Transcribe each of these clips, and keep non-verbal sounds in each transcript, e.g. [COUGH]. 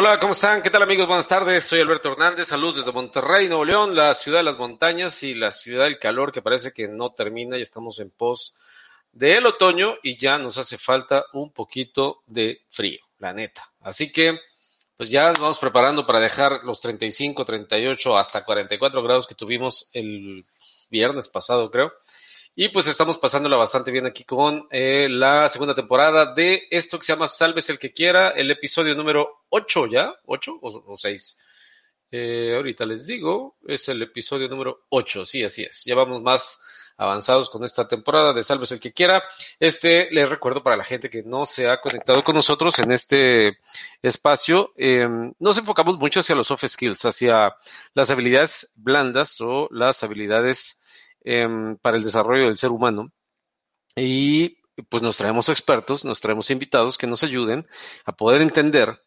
Hola, ¿cómo están? ¿Qué tal amigos? Buenas tardes. Soy Alberto Hernández. Saludos desde Monterrey, Nuevo León, la ciudad de las montañas y la ciudad del calor que parece que no termina y estamos en pos del otoño y ya nos hace falta un poquito de frío, la neta. Así que, pues ya nos vamos preparando para dejar los 35, 38 hasta 44 grados que tuvimos el viernes pasado, creo. Y pues estamos pasándola bastante bien aquí con eh, la segunda temporada de esto que se llama Salves el que quiera, el episodio número 8 ya, 8 o, 6. Eh, ahorita les digo, es el episodio número 8, sí, así es. Ya vamos más avanzados con esta temporada de Salves el que quiera. Este, les recuerdo para la gente que no se ha conectado con nosotros en este espacio, eh, nos enfocamos mucho hacia los soft skills, hacia las habilidades blandas o las habilidades Em, para el desarrollo del ser humano. Y pues nos traemos expertos, nos traemos invitados que nos ayuden a poder entender,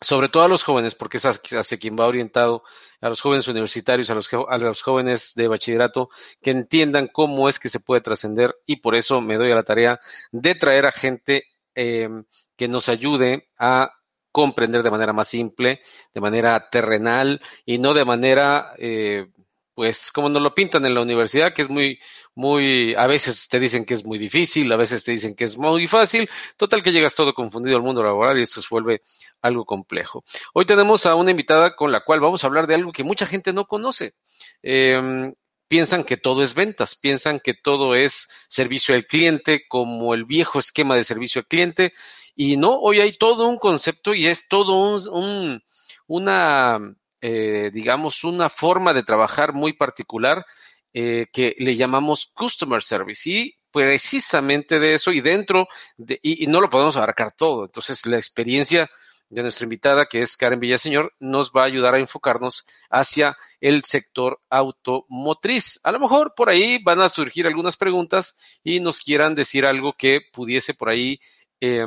sobre todo a los jóvenes, porque es hacia quien va orientado, a los jóvenes universitarios, a los, jóvenes de bachillerato, que entiendan cómo es que se puede trascender y por eso me doy a la tarea de traer a gente em, que nos ayude a comprender de manera más simple, de manera terrenal y no de manera eh, pues como nos lo pintan en la universidad, que es muy, muy, a veces te dicen que es muy difícil, a veces te dicen que es muy fácil, total que llegas todo confundido al mundo laboral y esto se vuelve algo complejo. Hoy tenemos a una invitada con la cual vamos a hablar de algo que mucha gente no conoce. Em, piensan que todo es ventas, piensan que todo es servicio al cliente, como el viejo esquema de servicio al cliente, y no, hoy hay todo un concepto y es todo un, un una eh, digamos, una forma de trabajar muy particular eh, que le llamamos Customer Service. Y precisamente de eso, y dentro, de, y, no lo podemos abarcar todo. Entonces, la experiencia de nuestra invitada, que es Karen Villaseñor, nos va a ayudar a enfocarnos hacia el sector automotriz. A lo mejor por ahí van a surgir algunas preguntas y nos quieran decir algo que pudiese por ahí eh,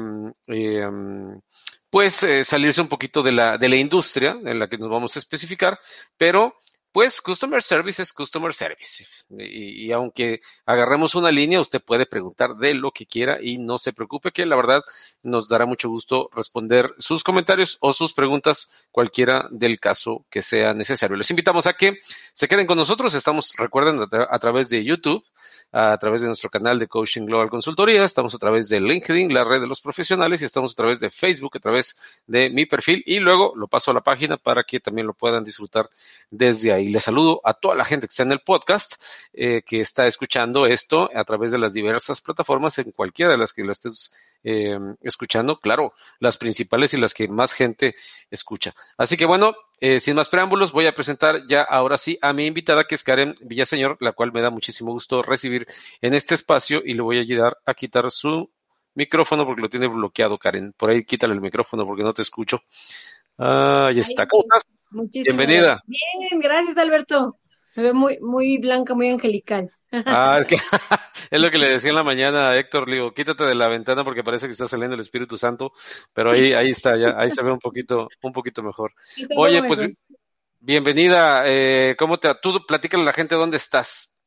pues eh, salirse un poquito de la, de la industria en la que nos vamos a especificar, pero pues Customer Service es Customer Service. Y, aunque agarremos una línea, usted puede preguntar de lo que quiera y no se preocupe que la verdad nos dará mucho gusto responder sus comentarios o sus preguntas, cualquiera del caso que sea necesario. Les invitamos a que se queden con nosotros. Estamos, recuerden, a través de YouTube a través de nuestro canal de Coaching Global Consultoría, estamos a través de LinkedIn, la red de los profesionales, y estamos a través de Facebook, a través de mi perfil, y luego lo paso a la página para que también lo puedan disfrutar desde ahí. Les saludo a toda la gente que está en el podcast, eh, que está escuchando esto a través de las diversas plataformas, en cualquiera de las que lo estés eh, escuchando, claro, las principales y las que más gente escucha. Así que bueno, eh, sin más preámbulos, voy a presentar ya ahora sí a mi invitada, que es Karen Villaseñor, la cual me da muchísimo gusto recibir en este espacio y le voy a ayudar a quitar su micrófono porque lo tiene bloqueado, Karen. Por ahí quítale el micrófono porque no te escucho. Ah, ahí está. ¿Cómo estás? Bienvenida. Bien, gracias, Alberto. Me ve muy, muy blanca, muy angelical. Ah, es que [LAUGHS] es lo que le decía en la mañana a Héctor, le digo, quítate de la ventana porque parece que está saliendo el Espíritu Santo, pero ahí, ahí está, ya, ahí se ve un poquito, un poquito mejor. Oye, pues bienvenida, eh, ¿cómo te, tú platícale a la gente dónde estás?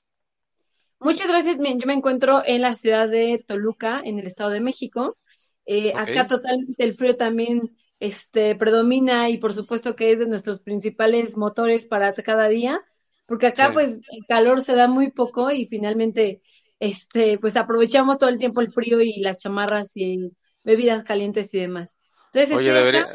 Muchas gracias, yo me encuentro en la ciudad de Toluca, en el Estado de México. Eh, acá totalmente el frío también este, predomina y por supuesto que es de nuestros principales motores para cada día porque acá pues el calor se da muy poco y finalmente este pues aprovechamos todo el tiempo el frío y las chamarras y bebidas calientes y demás. Oye,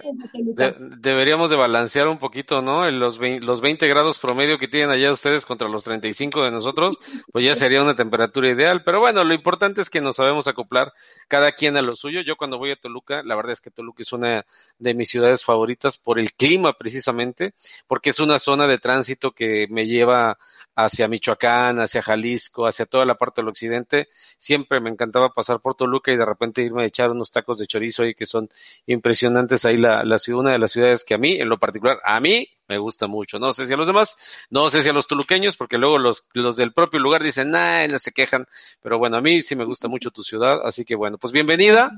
deberíamos de balancear un poquito, ¿no? Los, 20, los 20 grados promedio que tienen allá ustedes contra los 35 de nosotros, pues ya sería una temperatura ideal. Pero bueno, lo importante es que nos sabemos acoplar cada quien a lo suyo. Yo cuando voy a Toluca, la verdad es que Toluca es una de mis ciudades favoritas por el clima precisamente, porque es una zona de tránsito que me lleva hacia Michoacán, hacia Jalisco, hacia toda la parte del occidente, siempre me encantaba pasar por Toluca y de repente irme a echar unos tacos de chorizo ahí que son impresionantes ahí la, la ciudad, una de las ciudades que a mí, en lo particular, a mí me gusta mucho. No sé si a los demás, no sé si a los toluqueños, porque luego los, los del propio lugar dicen, nah, no se quejan, pero bueno, a mí sí me gusta mucho tu ciudad, así que bueno, pues bienvenida,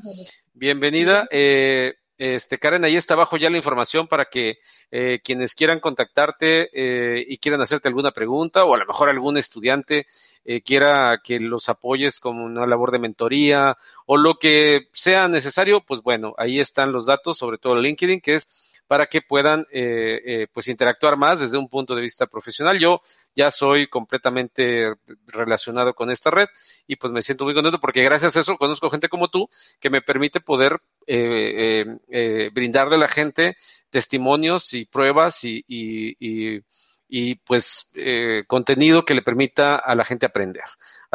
bienvenida. Eh, este, Karen, ahí está abajo ya la información para que eh, quienes quieran contactarte eh, y quieran hacerte alguna pregunta o a lo mejor algún estudiante eh, quiera que los apoyes con una labor de mentoría o lo que sea necesario, pues bueno, ahí están los datos, sobre todo LinkedIn, que es para que puedan eh, eh, pues interactuar más desde un punto de vista profesional. Yo ya soy completamente relacionado con esta red y pues me siento muy contento porque gracias a eso conozco gente como tú que me permite poder eh, eh, brindarle a la gente testimonios y pruebas y, y, y, y pues contenido que le permita a la gente aprender.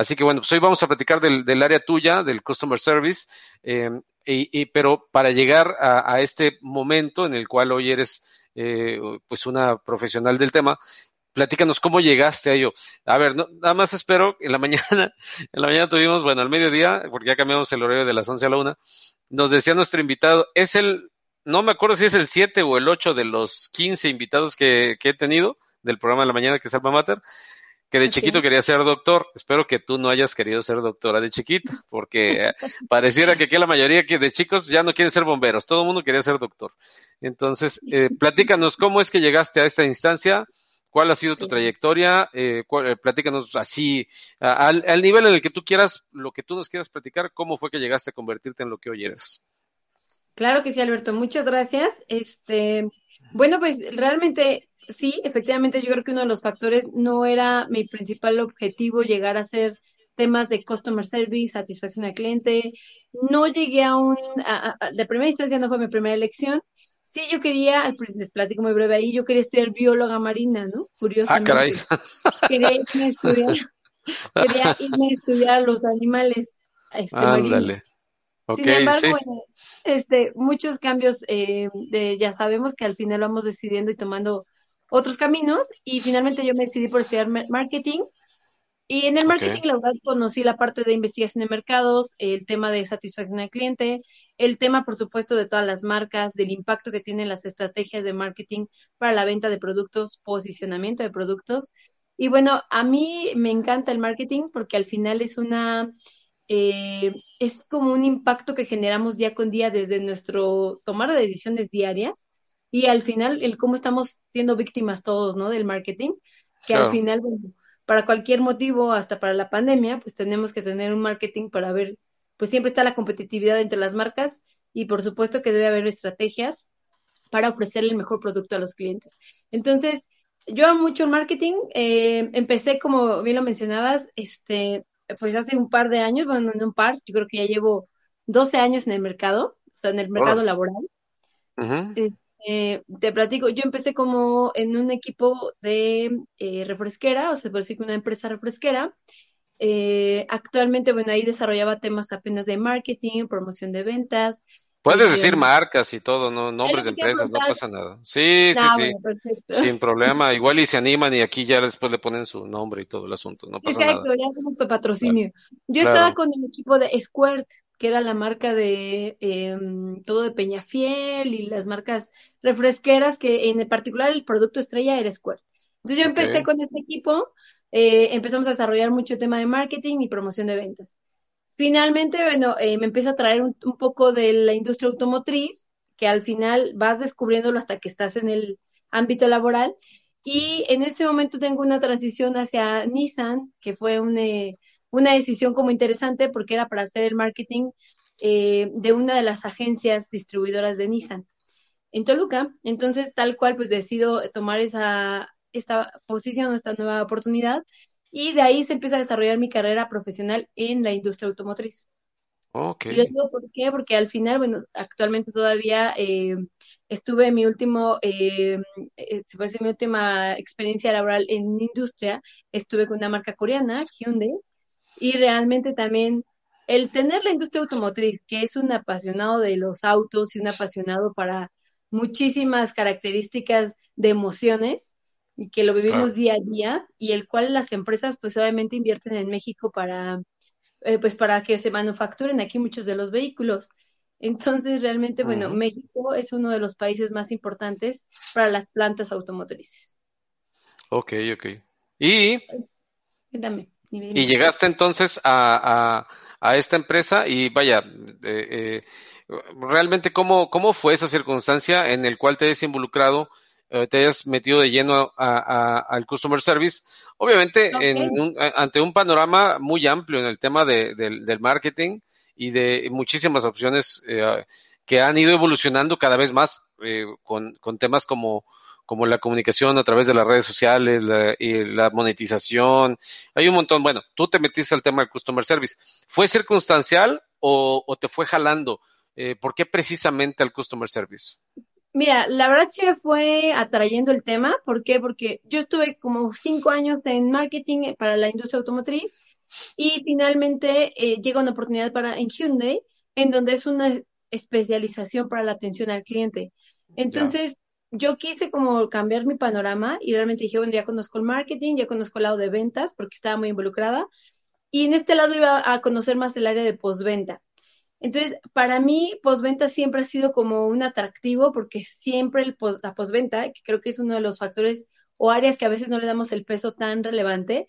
Así que bueno, pues hoy vamos a platicar del, área tuya, del Customer Service, eh, y, pero para llegar a, este momento en el cual hoy eres eh, pues una profesional del tema, platícanos cómo llegaste a ello. A ver, no, nada más espero, en la [LAUGHS] mañana, en la mañana tuvimos, bueno, al mediodía, porque ya cambiamos el horario de las 11 a la 1, nos decía nuestro invitado, es el, no me acuerdo si es el 7 o el 8 de los 15 invitados que, que he tenido del programa de la mañana que es Alma Mater, que de chiquito quería ser doctor. Espero que tú no hayas querido ser doctora de chiquito, porque pareciera que aquí la mayoría que de chicos ya no quieren ser bomberos, todo el mundo quería ser doctor. Entonces, eh, [LAUGHS] platícanos cómo es que llegaste a esta instancia, cuál ha sido tu trayectoria, eh, cuál, platícanos así, al, al, nivel en el que tú quieras, lo que tú nos quieras platicar, cómo fue que llegaste a convertirte en lo que hoy eres. Claro que sí, Alberto, muchas gracias. Este, bueno, pues realmente sí, efectivamente, yo creo que uno de los factores no era mi principal objetivo llegar a ser temas de customer service, satisfacción al cliente. No llegué a un, a, a, de primera instancia no fue mi primera elección. Sí, yo quería, les platico muy breve ahí, yo quería estudiar bióloga marina, ¿no? Curiosamente. Ah, caray. Quería irme a estudiar, quería irme a estudiar los animales este, [LAUGHS] marinos. Okay, Sin embargo, sí. bueno, este, muchos cambios, eh, de, ya sabemos que al final vamos decidiendo y tomando otros caminos y finalmente yo me decidí por estudiar marketing y en el marketing okay. la verdad conocí la parte de investigación de mercados, el tema de satisfacción al cliente, el tema por supuesto de todas las marcas, del impacto que tienen las estrategias de marketing para la venta de productos, posicionamiento de productos. Y bueno, a mí me encanta el marketing porque al final es una, eh, es como un impacto que generamos día con día desde nuestro tomar de decisiones diarias y al final el cómo estamos siendo víctimas todos, ¿no? Del marketing, que claro. al final, bueno, para cualquier motivo, hasta para la pandemia, pues tenemos que tener un marketing para ver, pues siempre está la competitividad entre las marcas y por supuesto que debe haber estrategias para ofrecerle el mejor producto a los clientes. Entonces, yo amo mucho el marketing, eh, empecé como bien lo mencionabas, este, pues hace un par de años, bueno, no un par, yo creo que ya llevo 12 años en el mercado, o sea, en el mercado oh. laboral. Uh -huh. Eh, te platico, yo empecé como en un equipo de eh, refresquera, o sea, por decir que una empresa refresquera. Eh, actualmente, bueno, ahí desarrollaba temas apenas de marketing, promoción de ventas. Puedes decir marcas y todo, no nombres de empresas, no pasa nada. Sí, sí, sí, sin [LAUGHS] problema. Igual y se animan y aquí ya después le ponen su nombre y todo el asunto, no pasa Exacto, nada. ya como patrocinio. Claro. Yo claro. estaba con el equipo de Squirt, que era la marca de eh, todo de Peñafiel y las marcas refresqueras, que en particular el producto estrella era Squirt. Entonces yo empecé con este equipo, eh, empezamos a desarrollar mucho tema de marketing y promoción de ventas. Finalmente, bueno, eh, me empieza a traer un, poco de la industria automotriz, que al final vas descubriéndolo hasta que estás en el ámbito laboral. Y en ese momento tengo una transición hacia Nissan, que fue un, eh, una decisión como interesante porque era para hacer el marketing eh, de una de las agencias distribuidoras de Nissan en Toluca. Entonces, tal cual, pues decido tomar esa, esta posición, esta nueva oportunidad, y de ahí se empieza a desarrollar mi carrera profesional en la industria automotriz. Okay. Y les digo por qué, porque al final, bueno, actualmente todavía eh, estuve en mi último, eh, eh, se puede decir mi última experiencia laboral en industria, estuve con una marca coreana, Hyundai, y realmente también el tener la industria automotriz, que es un apasionado de los autos y un apasionado para muchísimas características de emociones, y que lo vivimos día a día y el cual las empresas pues obviamente invierten en México para eh, pues para que se manufacturen aquí muchos de los vehículos. Entonces, realmente, bueno, México es uno de los países más importantes para las plantas automotrices. Ok, ok. Y, y llegaste entonces a, a, esta empresa y vaya, eh, eh, realmente cómo, cómo fue esa circunstancia en el cual te hayas involucrado, te hayas metido de lleno al customer service, obviamente en ante un panorama muy amplio en el tema de, del marketing y de muchísimas opciones que han ido evolucionando cada vez más con, con temas como como la comunicación a través de las redes sociales, la, y la monetización. Hay un montón. Bueno, tú te metiste al tema del customer service. ¿Fue circunstancial o, te fue jalando? Eh, ¿Por qué precisamente al customer service? Mira, la verdad sí me fue atrayendo el tema. ¿Por qué? Porque yo estuve como cinco años en marketing para la industria automotriz y finalmente eh, llega una oportunidad para en Hyundai, en donde es una especialización para la atención al cliente. Entonces, yo quise como cambiar mi panorama y realmente dije, bueno, ya conozco el marketing, ya conozco el lado de ventas porque estaba muy involucrada y en este lado iba a conocer más el área de postventa. Entonces, para mí, postventa siempre ha sido como un atractivo porque siempre el la postventa, que creo que es uno de los factores o áreas que a veces no le damos el peso tan relevante,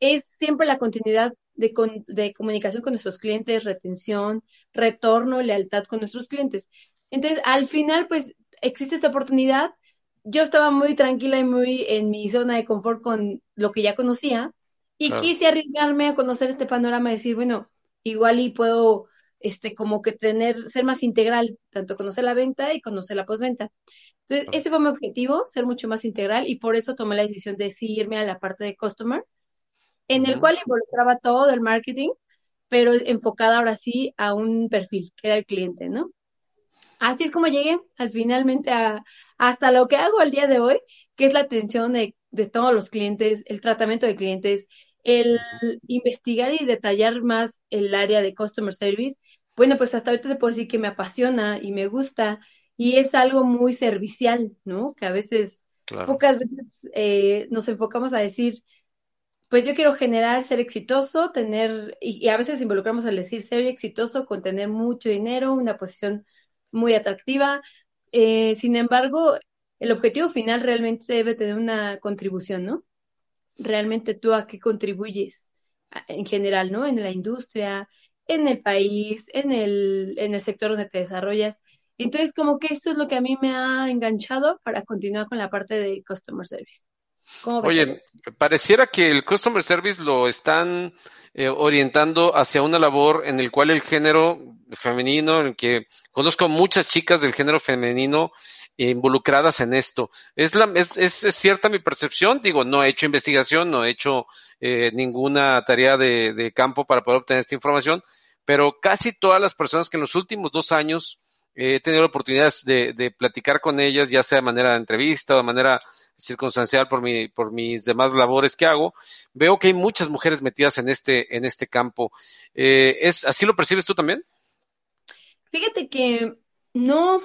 es siempre la continuidad de, de comunicación con nuestros clientes, retención, retorno, lealtad con nuestros clientes. Entonces, al final, pues existe esta oportunidad. Yo estaba muy tranquila y muy en mi zona de confort con lo que ya conocía y quise arriesgarme a conocer este panorama y decir, bueno, igual y puedo, este, como que tener, ser más integral, tanto conocer la venta y conocer la postventa. Entonces, ese fue mi objetivo, ser mucho más integral y por eso tomé la decisión de sí irme a la parte de customer, en el cual involucraba todo el marketing, pero enfocada ahora sí a un perfil, que era el cliente, ¿no? Así es como llegué al finalmente a, hasta lo que hago al día de hoy, que es la atención de, todos los clientes, el tratamiento de clientes, el investigar y detallar más el área de customer service. Bueno, pues hasta ahorita se puede decir que me apasiona y me gusta y es algo muy servicial, ¿no? Que a veces, pocas veces eh, nos enfocamos a decir, pues yo quiero generar, ser exitoso, tener, y, y, a veces involucramos al decir ser exitoso con tener mucho dinero, una posición muy atractiva. Eh, sin embargo, el objetivo final realmente debe tener una contribución, ¿no? Realmente tú a qué contribuyes en general, ¿no? En la industria, en el país, en el, en el sector donde te desarrollas. Entonces, como que esto es lo que a mí me ha enganchado para continuar con la parte de Customer Service. Oye, pareciera que el Customer Service lo están eh, orientando hacia una labor en el cual el género femenino, en que conozco muchas chicas del género femenino involucradas en esto. ¿Es, la, es, es, cierta mi percepción? Digo, no he hecho investigación, no he hecho eh, ninguna tarea de, de, campo para poder obtener esta información, pero casi todas las personas que en los últimos dos años he tenido la oportunidad de, de platicar con ellas, ya sea de manera de entrevista o de manera circunstancial por mi, por mis demás labores que hago, veo que hay muchas mujeres metidas en este, en este campo. Eh, ¿es, ¿Así lo percibes tú también? Fíjate que no.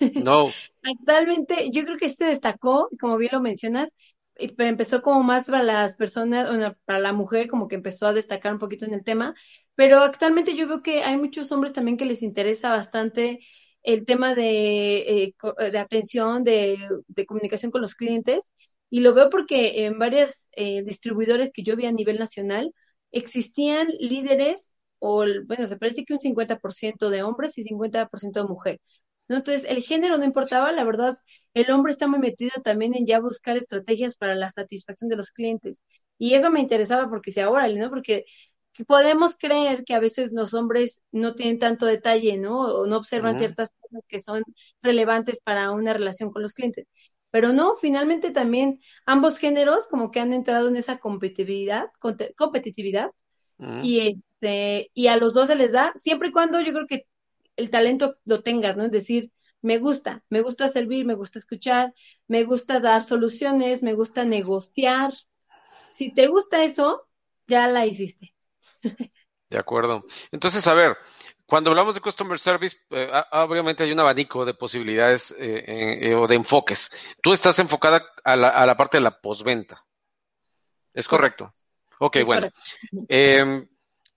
No. [LAUGHS] Actualmente, yo creo que este destacó, como bien lo mencionas, empezó como más para las personas, bueno, para la mujer, como que empezó a destacar un poquito en el tema, pero actualmente yo veo que hay muchos hombres también que les interesa bastante el tema de, eh, de atención, de, de, comunicación con los clientes, y lo veo porque en varias eh, distribuidores que yo vi a nivel nacional existían líderes, o bueno, se parece que un 50% de hombres y 50% de mujeres. ¿No? Entonces, el género no importaba, la verdad, el hombre está muy metido también en ya buscar estrategias para la satisfacción de los clientes. Y eso me interesaba porque si ahora, ¿no? Porque podemos creer que a veces los hombres no tienen tanto detalle, ¿no? O no observan ciertas cosas que son relevantes para una relación con los clientes. Pero no, finalmente también ambos géneros como que han entrado en esa competitividad, competitividad y, este, y a los dos se les da, siempre y cuando yo creo que el talento lo tengas, ¿no? Es decir, me gusta, me gusta servir, me gusta escuchar, me gusta dar soluciones, me gusta negociar. Si te gusta eso, ya la hiciste. De acuerdo. Entonces, a ver, cuando hablamos de customer service, eh, obviamente hay un abanico de posibilidades eh, o de enfoques. Tú estás enfocada a la, a la parte de la postventa. ¿Es correcto? Ok, bueno. Em,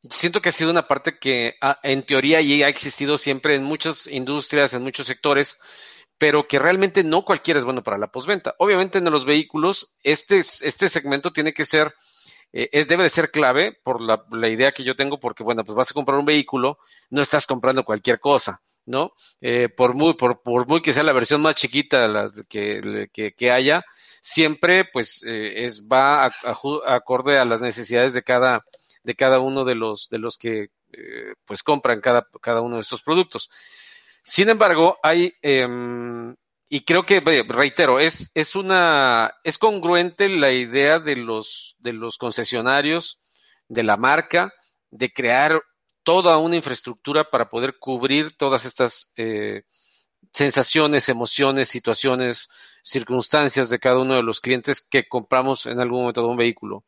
siento que ha sido una parte que ah, en teoría ya ha existido siempre en muchas industrias, en muchos sectores, pero que realmente no cualquiera es bueno para la postventa. Obviamente en los vehículos, este, este segmento tiene que ser, eh, es, debe de ser clave por la, idea que yo tengo, porque bueno, pues vas a comprar un vehículo, no estás comprando cualquier cosa, ¿no? Eh, por, muy, por, por muy que sea la versión más chiquita que, que, haya, siempre pues eh, es, va acorde a las necesidades de cada, de cada uno de los, de los que pues compran cada, cada uno de estos productos. Sin embargo, hay, em, y creo que, reitero, es, es una, es congruente la idea de los, de los concesionarios, de la marca, de crear toda una infraestructura para poder cubrir todas estas eh, sensaciones, emociones, situaciones, circunstancias de cada uno de los clientes que compramos en algún momento de un vehículo.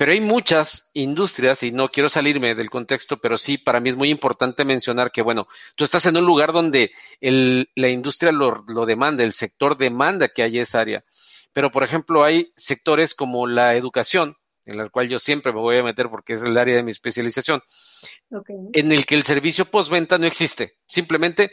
Pero hay muchas industrias, y no quiero salirme del contexto, pero sí, para mí es muy importante mencionar que, bueno, tú estás en un lugar donde la industria lo, demanda, el sector demanda que haya esa área. Pero, por ejemplo, hay sectores como la educación, en el cual yo siempre me voy a meter porque es el área de mi especialización, en el que el servicio postventa no existe, simplemente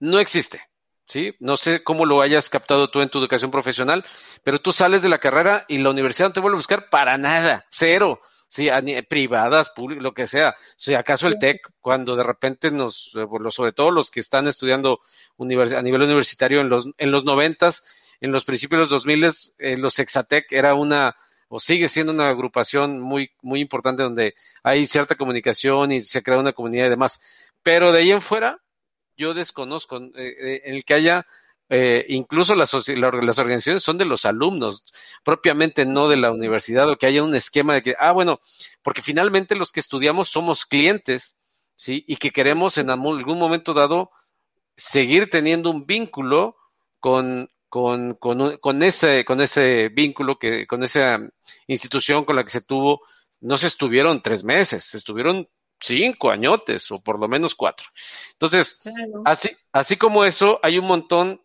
no existe. ¿Sí? No sé cómo lo hayas captado tú en tu educación profesional, pero tú sales de la carrera y la universidad no te vuelve a buscar para nada, cero. Sí, privadas, públicas, lo que sea. Si acaso el TEC, cuando de repente nos, eh, sobre todo los que están estudiando a nivel universitario en los, en los noventas, en los principios de los dos miles, eh, los Exatec era una, o sigue siendo una agrupación muy, muy importante donde hay cierta comunicación y se crea una comunidad y demás. Pero de ahí en fuera, yo desconozco eh, eh, en el que haya eh, incluso las, organizaciones son de los alumnos, propiamente no de la universidad, o que haya un esquema de que, ah, bueno, porque finalmente los que estudiamos somos clientes, ¿sí? Y que queremos en algún momento dado seguir teniendo un vínculo con, con, con, con, ese, con ese vínculo, que, con esa institución con la que se tuvo, no se estuvieron tres meses, se estuvieron cinco añotes o por lo menos cuatro. Entonces, así, así como eso, hay un montón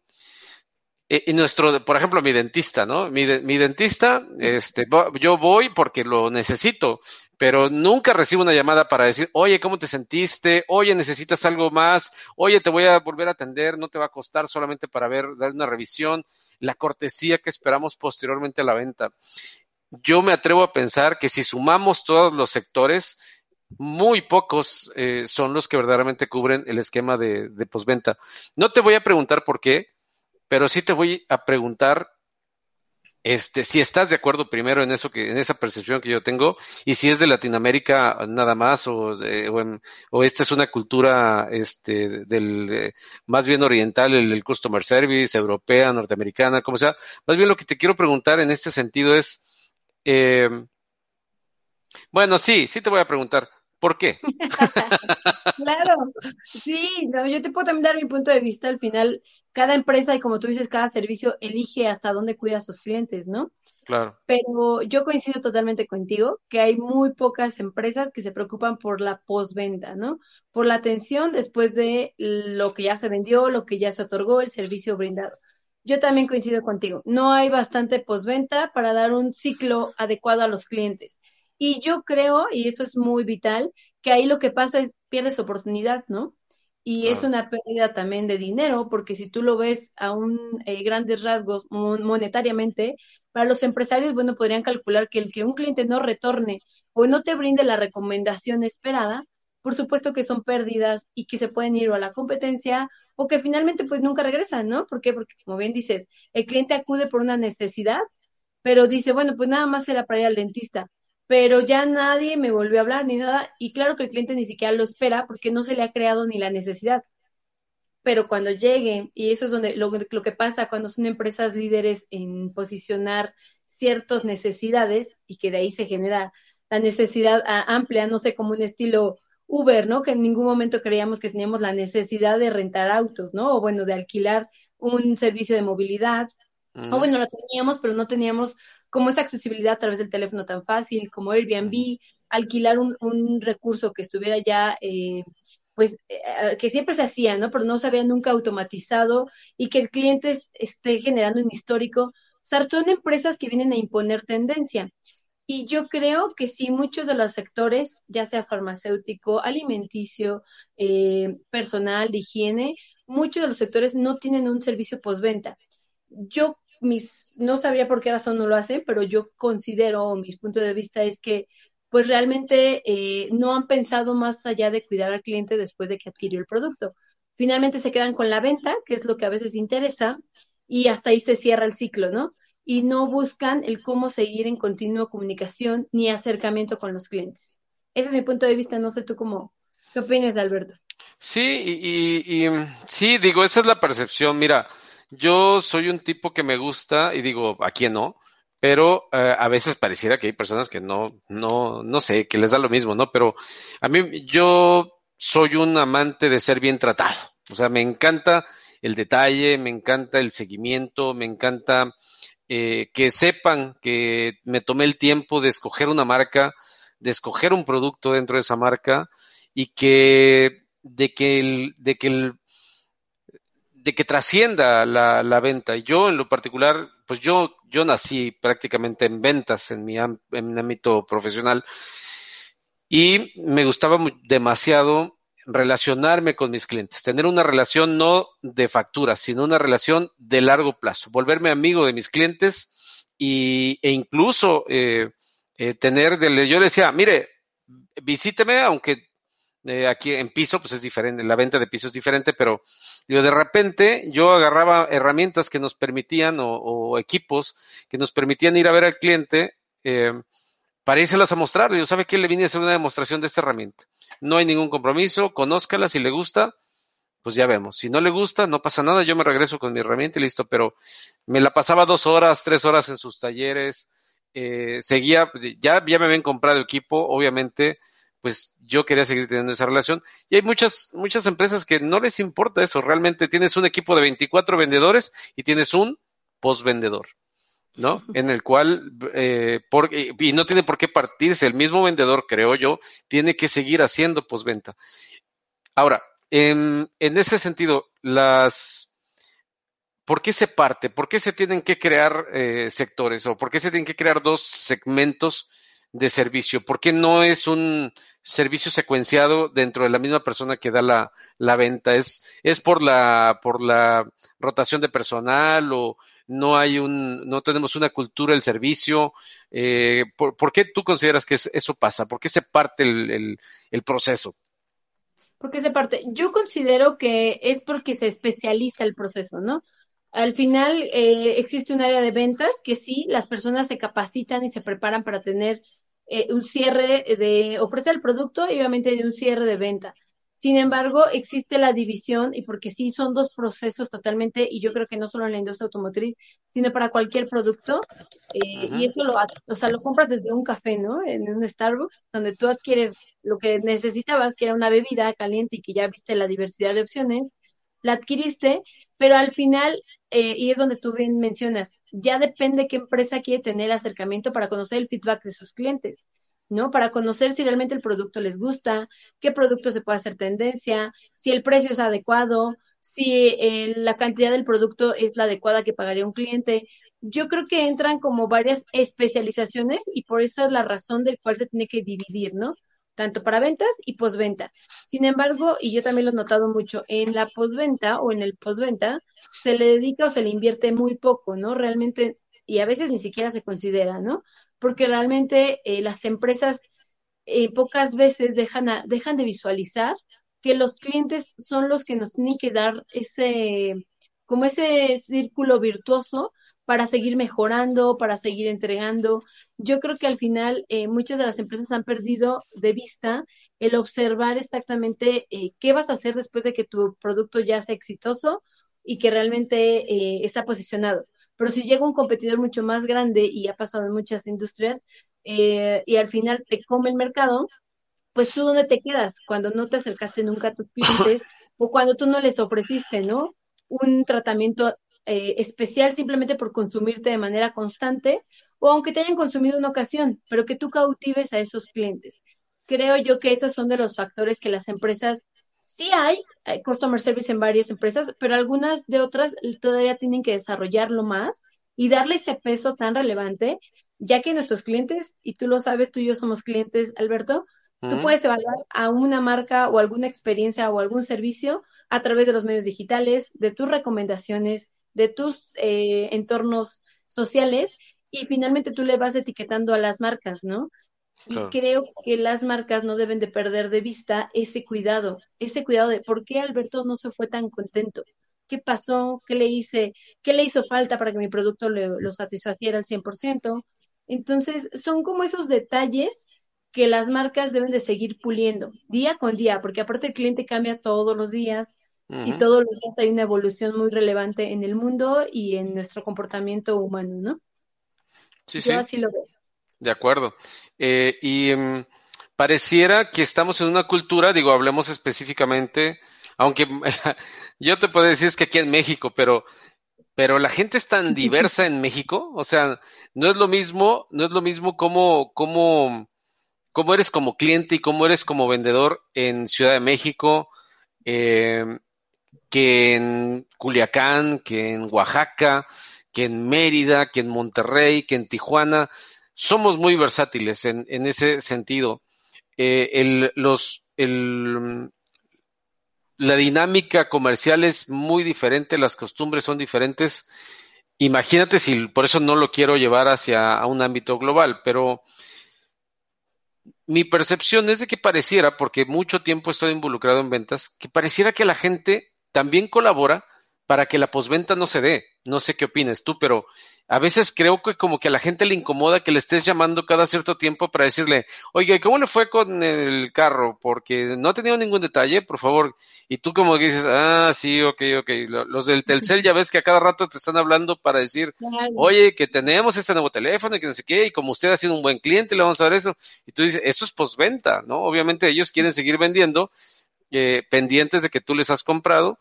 eh, y nuestro, por ejemplo, mi dentista, ¿no? Mi, mi, dentista, este, yo voy porque lo necesito, pero nunca recibo una llamada para decir, oye, ¿cómo te sentiste? Oye, necesitas algo más. Oye, te voy a volver a atender, no te va a costar solamente para ver, dar una revisión, la cortesía que esperamos posteriormente a la venta. Yo me atrevo a pensar que si sumamos todos los sectores, muy pocos eh, son los que verdaderamente cubren el esquema de, de postventa. No te voy a preguntar por qué, pero sí te voy a preguntar este, si estás de acuerdo primero en eso que, en esa percepción que yo tengo, y si es de Latinoamérica nada más, o, o, esta es una cultura, este, del, eh, más bien oriental, el, el, customer service, europea, norteamericana, como sea. Más bien lo que te quiero preguntar en este sentido es, eh, bueno, sí, sí te voy a preguntar, ¿Por qué? [LAUGHS] claro, sí, no, yo te puedo también dar mi punto de vista. Al final, cada empresa y como tú dices, cada servicio elige hasta dónde cuida a sus clientes, ¿no? Claro. Pero yo coincido totalmente contigo que hay muy pocas empresas que se preocupan por la postventa, ¿no? Por la atención después de lo que ya se vendió, lo que ya se otorgó, el servicio brindado. Yo también coincido contigo. No hay bastante postventa para dar un ciclo adecuado a los clientes. Y yo creo, y eso es muy vital, que ahí lo que pasa es pierdes oportunidad, ¿no? Y es una pérdida también de dinero, porque si tú lo ves a un eh, grandes rasgos monetariamente, para los empresarios, bueno, podrían calcular que el que un cliente no retorne o no te brinde la recomendación esperada, por supuesto que son pérdidas y que se pueden ir a la competencia o que finalmente pues nunca regresan, ¿no? ¿Por qué? Porque como bien dices, el cliente acude por una necesidad, pero dice, bueno, pues nada más era para ir al dentista pero ya nadie me volvió a hablar ni nada, y claro que el cliente ni siquiera lo espera porque no se le ha creado ni la necesidad. Pero cuando llegue, y eso es donde lo, lo que pasa cuando son empresas líderes en posicionar ciertas necesidades y que de ahí se genera la necesidad amplia, no sé, como un estilo Uber, ¿no? Que en ningún momento creíamos que teníamos la necesidad de rentar autos, ¿no? O bueno, de alquilar un servicio de movilidad. O bueno, lo teníamos, pero no teníamos como esa accesibilidad a través del teléfono tan fácil, como Airbnb, alquilar un, un recurso que estuviera ya eh, pues eh, que siempre se hacía, ¿no? Pero no se había nunca automatizado y que el cliente esté generando un histórico. O sea, son empresas que vienen a imponer tendencia. Y yo creo que sí, muchos de los sectores, ya sea farmacéutico, alimenticio, eh, personal, de higiene, muchos de los sectores no tienen un servicio postventa. Yo mis, no sabría por qué razón no lo hacen, pero yo considero, mi punto de vista es que pues realmente eh, no han pensado más allá de cuidar al cliente después de que adquirió el producto. Finalmente se quedan con la venta, que es lo que a veces interesa, y hasta ahí se cierra el ciclo, ¿no? Y no buscan el cómo seguir en continua comunicación ni acercamiento con los clientes. Ese es mi punto de vista, no sé tú cómo, ¿qué opinas, Alberto? Sí, y, y, sí, digo, esa es la percepción. Mira, yo soy un tipo que me gusta, y digo, ¿a quién no? pero eh, a veces pareciera que hay personas que no, no, no sé, que les da lo mismo, ¿no? Pero a mí, yo soy un amante de ser bien tratado. O sea, me encanta el detalle, me encanta el seguimiento, me encanta eh, que sepan que me tomé el tiempo de escoger una marca, de escoger un producto dentro de esa marca y que de que el, de que el de que trascienda la, la, venta. Yo en lo particular, pues yo, yo nací prácticamente en ventas en mi, ámbito profesional y me gustaba demasiado relacionarme con mis clientes, tener una relación no de factura, sino una relación de largo plazo, volverme amigo de mis clientes y, e incluso eh, eh, tener, de, yo le decía, mire, visíteme, aunque eh, aquí en piso, pues es diferente, la venta de piso es diferente, pero yo de repente yo agarraba herramientas que nos permitían o, equipos que nos permitían ir a ver al cliente eh, para írselas a mostrar. Yo, ¿sabe qué? Le vine a hacer una demostración de esta herramienta. No hay ningún compromiso, conózcala, si le gusta, pues ya vemos. Si no le gusta, no pasa nada, yo me regreso con mi herramienta y listo, pero me la pasaba dos horas, tres horas en sus talleres, eh, seguía, pues, ya, ya me habían comprado equipo, obviamente, pues yo quería seguir teniendo esa relación. Y hay muchas, muchas empresas que no les importa eso. Realmente tienes un equipo de 24 vendedores y tienes un post-vendedor, ¿no? En el cual, eh, y no tiene por qué partirse. El mismo vendedor, creo yo, tiene que seguir haciendo postventa. Ahora, en, en ese sentido, las, ¿por qué se parte? ¿Por qué se tienen que crear eh, sectores o por qué se tienen que crear dos segmentos de servicio? ¿Por qué no es un servicio secuenciado dentro de la misma persona que da la, la venta? ¿Es, ¿Es por la, por la rotación de personal o no hay un, no tenemos una cultura del servicio? Eh, ¿por, qué tú consideras que eso pasa? ¿Por qué se parte el, el, proceso? ¿Por qué se parte? Yo considero que es porque se especializa el proceso, ¿no? Al final eh, existe un área de ventas que sí, las personas se capacitan y se preparan para tener eh, un cierre de ofrecer el producto y obviamente de un cierre de venta. Sin embargo, existe la división y porque sí son dos procesos totalmente, y yo creo que no solo en la industria automotriz, sino para cualquier producto, eh, y eso lo, o sea, lo compras desde un café, ¿no? En un Starbucks, donde tú adquieres lo que necesitabas, que era una bebida caliente y que ya viste la diversidad de opciones, la adquiriste, pero al final, eh, y es donde tú bien mencionas, ya depende qué empresa quiere tener acercamiento para conocer el feedback de sus clientes, ¿no? Para conocer si realmente el producto les gusta, qué producto se puede hacer tendencia, si el precio es adecuado, si eh, la cantidad del producto es la adecuada que pagaría un cliente. Yo creo que entran como varias especializaciones y por eso es la razón del cual se tiene que dividir, ¿no? Tanto para ventas y postventa. Sin embargo, y yo también lo he notado mucho, en la postventa o en el postventa se le dedica o se le invierte muy poco, ¿no? Realmente, y a veces ni siquiera se considera, ¿no? Porque realmente eh, las empresas eh, pocas veces dejan, dejan de visualizar que los clientes son los que nos tienen que dar ese, como ese círculo virtuoso para seguir mejorando, para seguir entregando. Yo creo que al final eh, muchas de las empresas han perdido de vista el observar exactamente eh, qué vas a hacer después de que tu producto ya sea exitoso y que realmente eh, está posicionado. Pero si llega un competidor mucho más grande y ha pasado en muchas industrias y al final te come el mercado, pues tú dónde te quedas cuando no te acercaste nunca a tus [LAUGHS] clientes o cuando tú no les ofreciste, ¿no? Un tratamiento eh, especial simplemente por consumirte de manera constante o aunque te hayan consumido una ocasión, pero que tú cautives a esos clientes. Creo yo que esos son de los factores que las empresas Sí hay eh, customer service en varias empresas, pero algunas de otras todavía tienen que desarrollarlo más y darle ese peso tan relevante, ya que nuestros clientes, y tú lo sabes, tú y yo somos clientes, Alberto, tú puedes evaluar a una marca o alguna experiencia o algún servicio a través de los medios digitales, de tus recomendaciones, de tus eh, entornos sociales, y finalmente tú le vas etiquetando a las marcas, ¿no? Y creo que las marcas no deben de perder de vista ese cuidado, ese cuidado de por qué Alberto no se fue tan contento, qué pasó, qué le hice, qué le hizo falta para que mi producto lo satisfaciera al 100%. Entonces, son como esos detalles que las marcas deben de seguir puliendo día con día, porque aparte el cliente cambia todos los días y todos los días hay una evolución muy relevante en el mundo y en nuestro comportamiento humano, ¿no? Sí, Yo así lo veo. De acuerdo. Eh, y mm, pareciera que estamos en una cultura, digo, hablemos específicamente, aunque [LAUGHS] yo te puedo decir es que aquí en México, pero, pero la gente es tan [LAUGHS] diversa en México, o sea, no es lo mismo, no es lo mismo como, como, cómo eres como cliente y cómo eres como vendedor en Ciudad de México, eh, que en Culiacán, que en Oaxaca, que en Mérida, que en Monterrey, que en Tijuana somos muy versátiles en, ese sentido. Eh, la dinámica comercial es muy diferente, las costumbres son diferentes. Imagínate si, por eso no lo quiero llevar hacia un ámbito global, pero mi percepción es de que pareciera, porque mucho tiempo estoy involucrado en ventas, que pareciera que la gente también colabora para que la posventa no se dé. No sé qué opinas tú, pero a veces creo que como que a la gente le incomoda que le estés llamando cada cierto tiempo para decirle, oye, ¿cómo le fue con el carro? Porque no ha tenido ningún detalle, por favor. Y tú como dices, ah, sí, ok, ok. Los del Telcel ya ves que a cada rato te están hablando para decir, oye, que tenemos este nuevo teléfono y que no sé qué, y como usted ha sido un buen cliente, le vamos a dar eso. Y tú dices, eso es postventa, ¿no? Obviamente ellos quieren seguir vendiendo, eh, pendientes de que tú les has comprado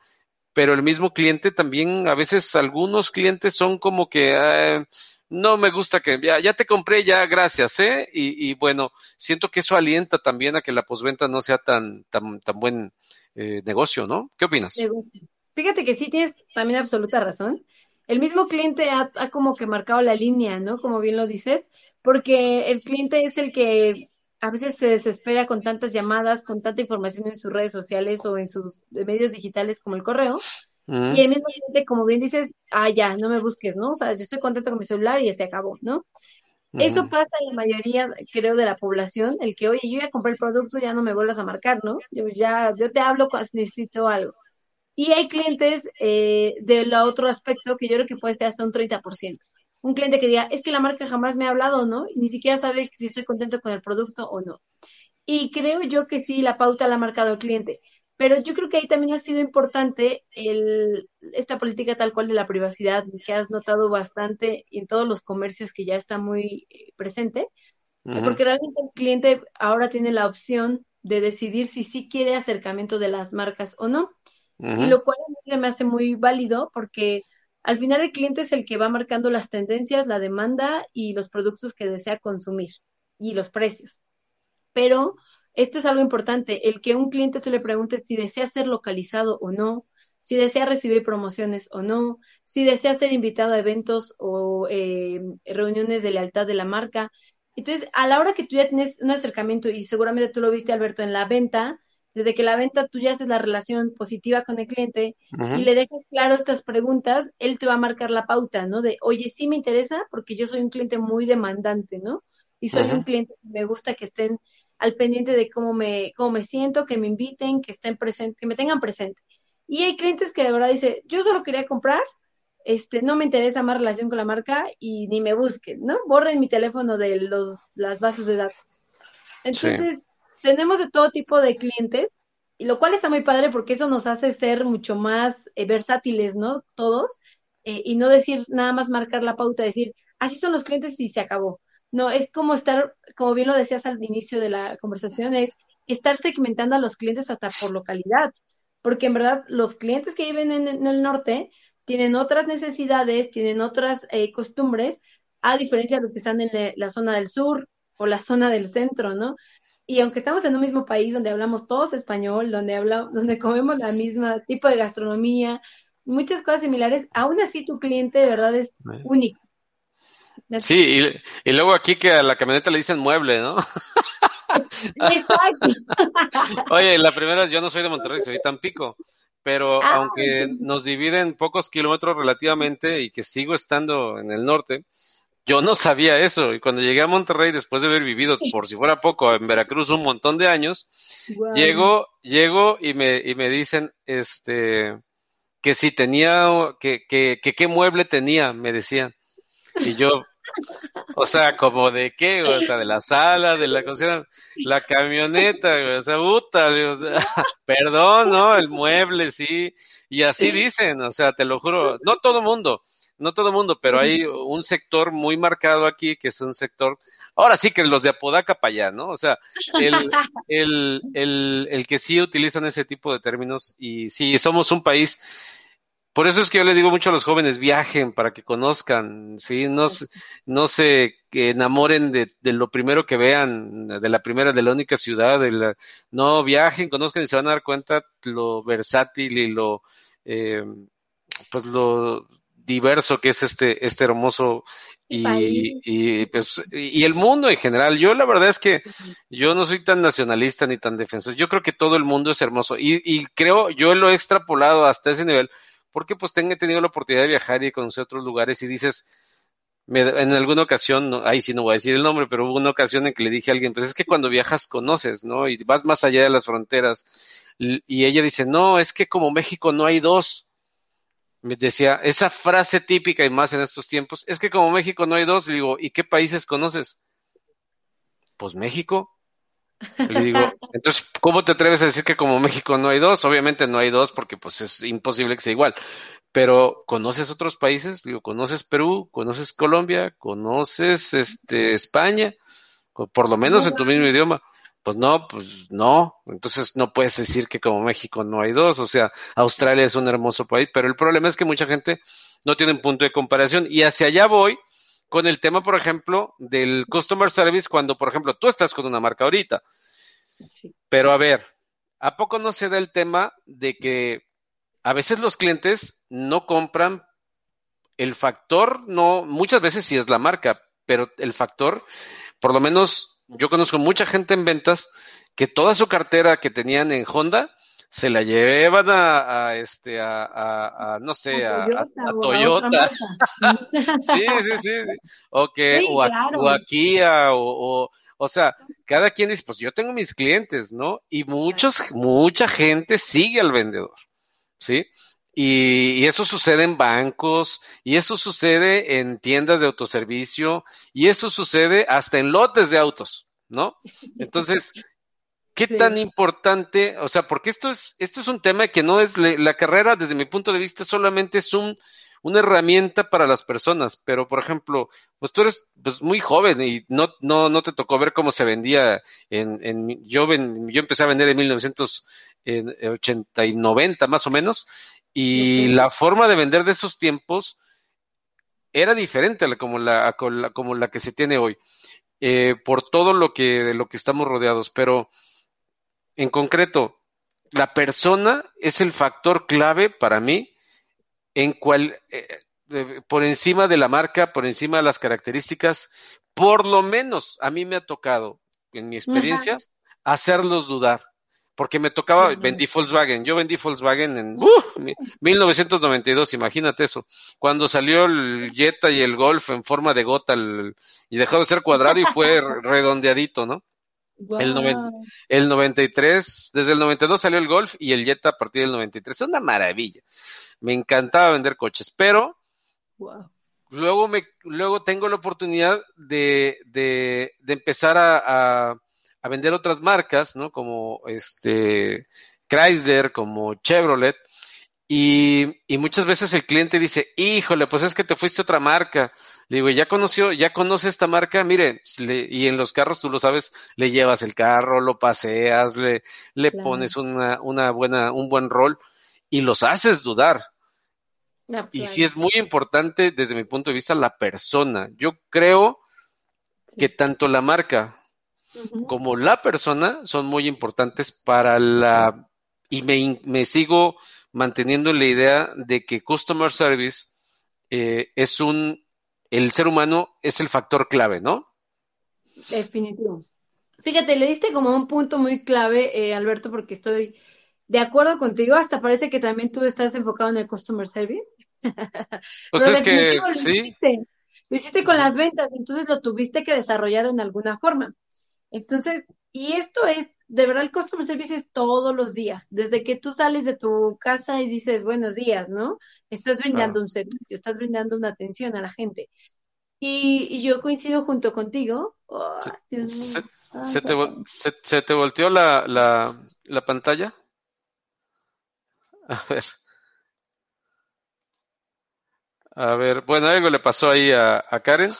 pero el mismo cliente también, a veces algunos clientes son como que no me gusta que ya, ya te compré, ya gracias, ¿eh? Y, bueno, siento que eso alienta también a que la posventa no sea tan, tan, tan buen eh, negocio, ¿no? ¿Qué opinas? Fíjate que sí tienes también absoluta razón. El mismo cliente ha como que marcado la línea, ¿no? Como bien lo dices, porque el cliente es el que a veces se desespera con tantas llamadas, con tanta información en sus redes sociales o en sus medios digitales como el correo. Y el mismo como bien dices, ah, ya, no me busques, ¿no? O sea, yo estoy contento con mi celular y se acabó, ¿no? Eso pasa en la mayoría, creo, de la población, el que, oye, yo ya compré el producto, ya no me vuelvas a marcar, ¿no? Yo ya, yo te hablo cuando necesito algo. Y hay clientes eh, del otro aspecto que yo creo que puede ser hasta un 30% un cliente que diga, es que la marca jamás me ha hablado, ¿no? Y ni siquiera sabe si estoy contento con el producto o no. Y creo yo que sí, la pauta la ha marcado el cliente. Pero yo creo que ahí también ha sido importante el, esta política tal cual de la privacidad, que has notado bastante en todos los comercios que ya está muy eh, presente, porque realmente el cliente ahora tiene la opción de decidir si sí quiere acercamiento de las marcas o no. Y lo cual a mí me hace muy válido porque al final el cliente es el que va marcando las tendencias, la demanda y los productos que desea consumir y los precios. Pero esto es algo importante, el que un cliente te le pregunte si desea ser localizado o no, si desea recibir promociones o no, si desea ser invitado a eventos o eh, reuniones de lealtad de la marca. Entonces, a la hora que tú ya tienes un acercamiento, y seguramente tú lo viste, Alberto, en la venta, desde que la venta tú ya haces la relación positiva con el cliente y le dejas claro estas preguntas, él te va a marcar la pauta, ¿no? De, oye, sí me interesa porque yo soy un cliente muy demandante, ¿no? Y soy un cliente que me gusta que estén al pendiente de cómo me, cómo me siento, que me inviten, que estén presentes, que me tengan presente. Y hay clientes que de verdad dicen, yo solo quería comprar, este, no me interesa más relación con la marca y ni me busquen, ¿no? Borren mi teléfono de los, las bases de datos. Entonces, tenemos de todo tipo de clientes, y lo cual está muy padre porque eso nos hace ser mucho más eh, versátiles, ¿no? Todos, eh, y no decir nada más marcar la pauta, decir, así son los clientes y se acabó. No, es como estar, como bien lo decías al inicio de la conversación, es estar segmentando a los clientes hasta por localidad, porque en verdad los clientes que viven en, el norte tienen otras necesidades, tienen otras eh, costumbres, a diferencia de los que están en la zona del sur o la zona del centro, ¿no? Y aunque estamos en un mismo país donde hablamos todos español, donde hablamos, donde comemos la misma tipo de gastronomía, muchas cosas similares, aún así tu cliente de verdad es único. Sí, y, luego aquí que a la camioneta le dicen mueble, ¿no? [LAUGHS] [LAUGHS] Oye, la primera es yo no soy de Monterrey, soy de Tampico, pero ah, aunque nos dividen pocos kilómetros relativamente y que sigo estando en el norte, yo no sabía eso. Y cuando llegué a Monterrey, después de haber vivido, por si fuera poco, en Veracruz un montón de años, llego, llego y me, y me dicen, este, que si tenía, que, que, que qué mueble tenía, me decían. Y yo, o sea, como de qué, o sea, de la sala, de la cocina, la camioneta, o sea, puta, o sea, [LAUGHS] perdón, ¿no? El mueble, sí. Y así dicen, o sea, te lo juro, no todo mundo, no todo mundo, pero hay un sector muy marcado aquí que es un sector, ahora sí que los de Apodaca para allá, ¿no? O sea, el, [LAUGHS] el, el, el que sí utilizan ese tipo de términos y sí, somos un país por eso es que yo le digo mucho a los jóvenes, viajen para que conozcan, ¿sí? No, no se enamoren de, de, lo primero que vean, de la primera, de la única ciudad, de la, no, viajen, conozcan y se van a dar cuenta lo versátil y lo, eh, pues lo diverso que es este, este hermoso y, y, pues, y el mundo en general. Yo la verdad es que yo no soy tan nacionalista ni tan defensor. Yo creo que todo el mundo es hermoso y, y creo, yo lo he extrapolado hasta ese nivel porque pues tengo, he tenido la oportunidad de viajar y conocer otros lugares y dices, en alguna ocasión, ahí sí no voy a decir el nombre, pero hubo una ocasión en que le dije a alguien, pues es que cuando viajas conoces, ¿no? Y vas más allá de las fronteras. Y ella dice, no, es que como México no hay dos. Me decía, esa frase típica y más en estos tiempos, es que como México no hay dos, le digo, ¿y qué países conoces? Pues México. Le digo, [LAUGHS] entonces, ¿cómo te atreves a decir que como México no hay dos? Obviamente no hay dos porque pues es imposible que sea igual. Pero, ¿conoces otros países? Digo, ¿conoces Perú? ¿Conoces Colombia? ¿Conoces este España? Por lo menos en tu mismo idioma. Pues no, pues no. Entonces no puedes decir que como México no hay dos. O sea, Australia es un hermoso país, pero el problema es que mucha gente no tiene un punto de comparación. Y hacia allá voy con el tema, por ejemplo, del customer service cuando, por ejemplo, tú estás con una marca ahorita. Pero a ver, ¿a poco no se da el tema de que a veces los clientes no compran el factor, no, muchas veces sí es la marca, pero el factor, por lo menos yo conozco mucha gente en ventas que toda su cartera que tenían en Honda se la llevan a, este a, no sé a, Toyota, [LAUGHS] sí, sí sí o que o, a, Kia o, o, sea cada quien dice pues yo tengo mis clientes no y muchos mucha gente sigue al vendedor sí y, y, eso sucede en bancos, y eso sucede en tiendas de autoservicio, y eso sucede hasta en lotes de autos, ¿no? [LAUGHS] Entonces, ¿Qué tan importante? O sea, porque esto es, esto es un tema que no es la carrera, desde mi punto de vista, solamente es un, una herramienta para las personas. Pero, por ejemplo, pues tú eres pues, muy joven y no, no, no te tocó ver cómo se vendía en, en yo, yo empecé a vender en 1980 y 90 más o menos. Y la forma de vender de esos tiempos era diferente a la, como, la, como la que se tiene hoy. Eh, por todo lo que, de lo que estamos rodeados. Pero, en concreto, la persona es el factor clave para mí en cual, eh, por encima de la marca, por encima de las características, por lo menos a mí me ha tocado, en mi experiencia, hacerlos dudar. Porque me tocaba, vendí Volkswagen, yo vendí Volkswagen en 1992, imagínate eso, cuando salió el Jetta y el Golf en forma de gota y dejó de ser cuadrado y fue [LAUGHS] redondeadito, ¿no? El, el 93, desde el 92 salió el Golf y el Jetta a partir del 93. Es una maravilla. Me encantaba vender coches, pero luego, me, luego tengo la oportunidad de, de, de empezar a, a, vender otras marcas, ¿no? Como este Chrysler, como Chevrolet. Y, y muchas veces el cliente dice, híjole, pues es que te fuiste a otra marca le digo, ya conoció, ya conoce esta marca, mire, y en los carros tú lo sabes, le llevas el carro, lo paseas, le, le pones una, una buena, un buen rol y los haces dudar. y sí es muy importante desde mi punto de vista la persona. Yo creo que tanto la marca como la persona son muy importantes para la... Y me, me sigo manteniendo la idea de que Customer Service eh, es un... El ser humano es el factor clave, ¿no? Definitivo. Fíjate, le diste como un punto muy clave, eh, Alberto, porque estoy de acuerdo contigo. Hasta parece que también tú estás enfocado en el Customer Service. [LAUGHS] Pues es que, sí. lo hiciste con las ventas, entonces lo tuviste que desarrollar en alguna forma. Entonces, y esto es, de verdad, el customer service es todos los días, desde que tú sales de tu casa y dices buenos días, ¿no? Estás brindando un servicio, estás brindando una atención a la gente. Y, yo coincido junto contigo. se, te, volteó la, la, pantalla? A ver. A ver, bueno, algo le pasó ahí a, a Karen.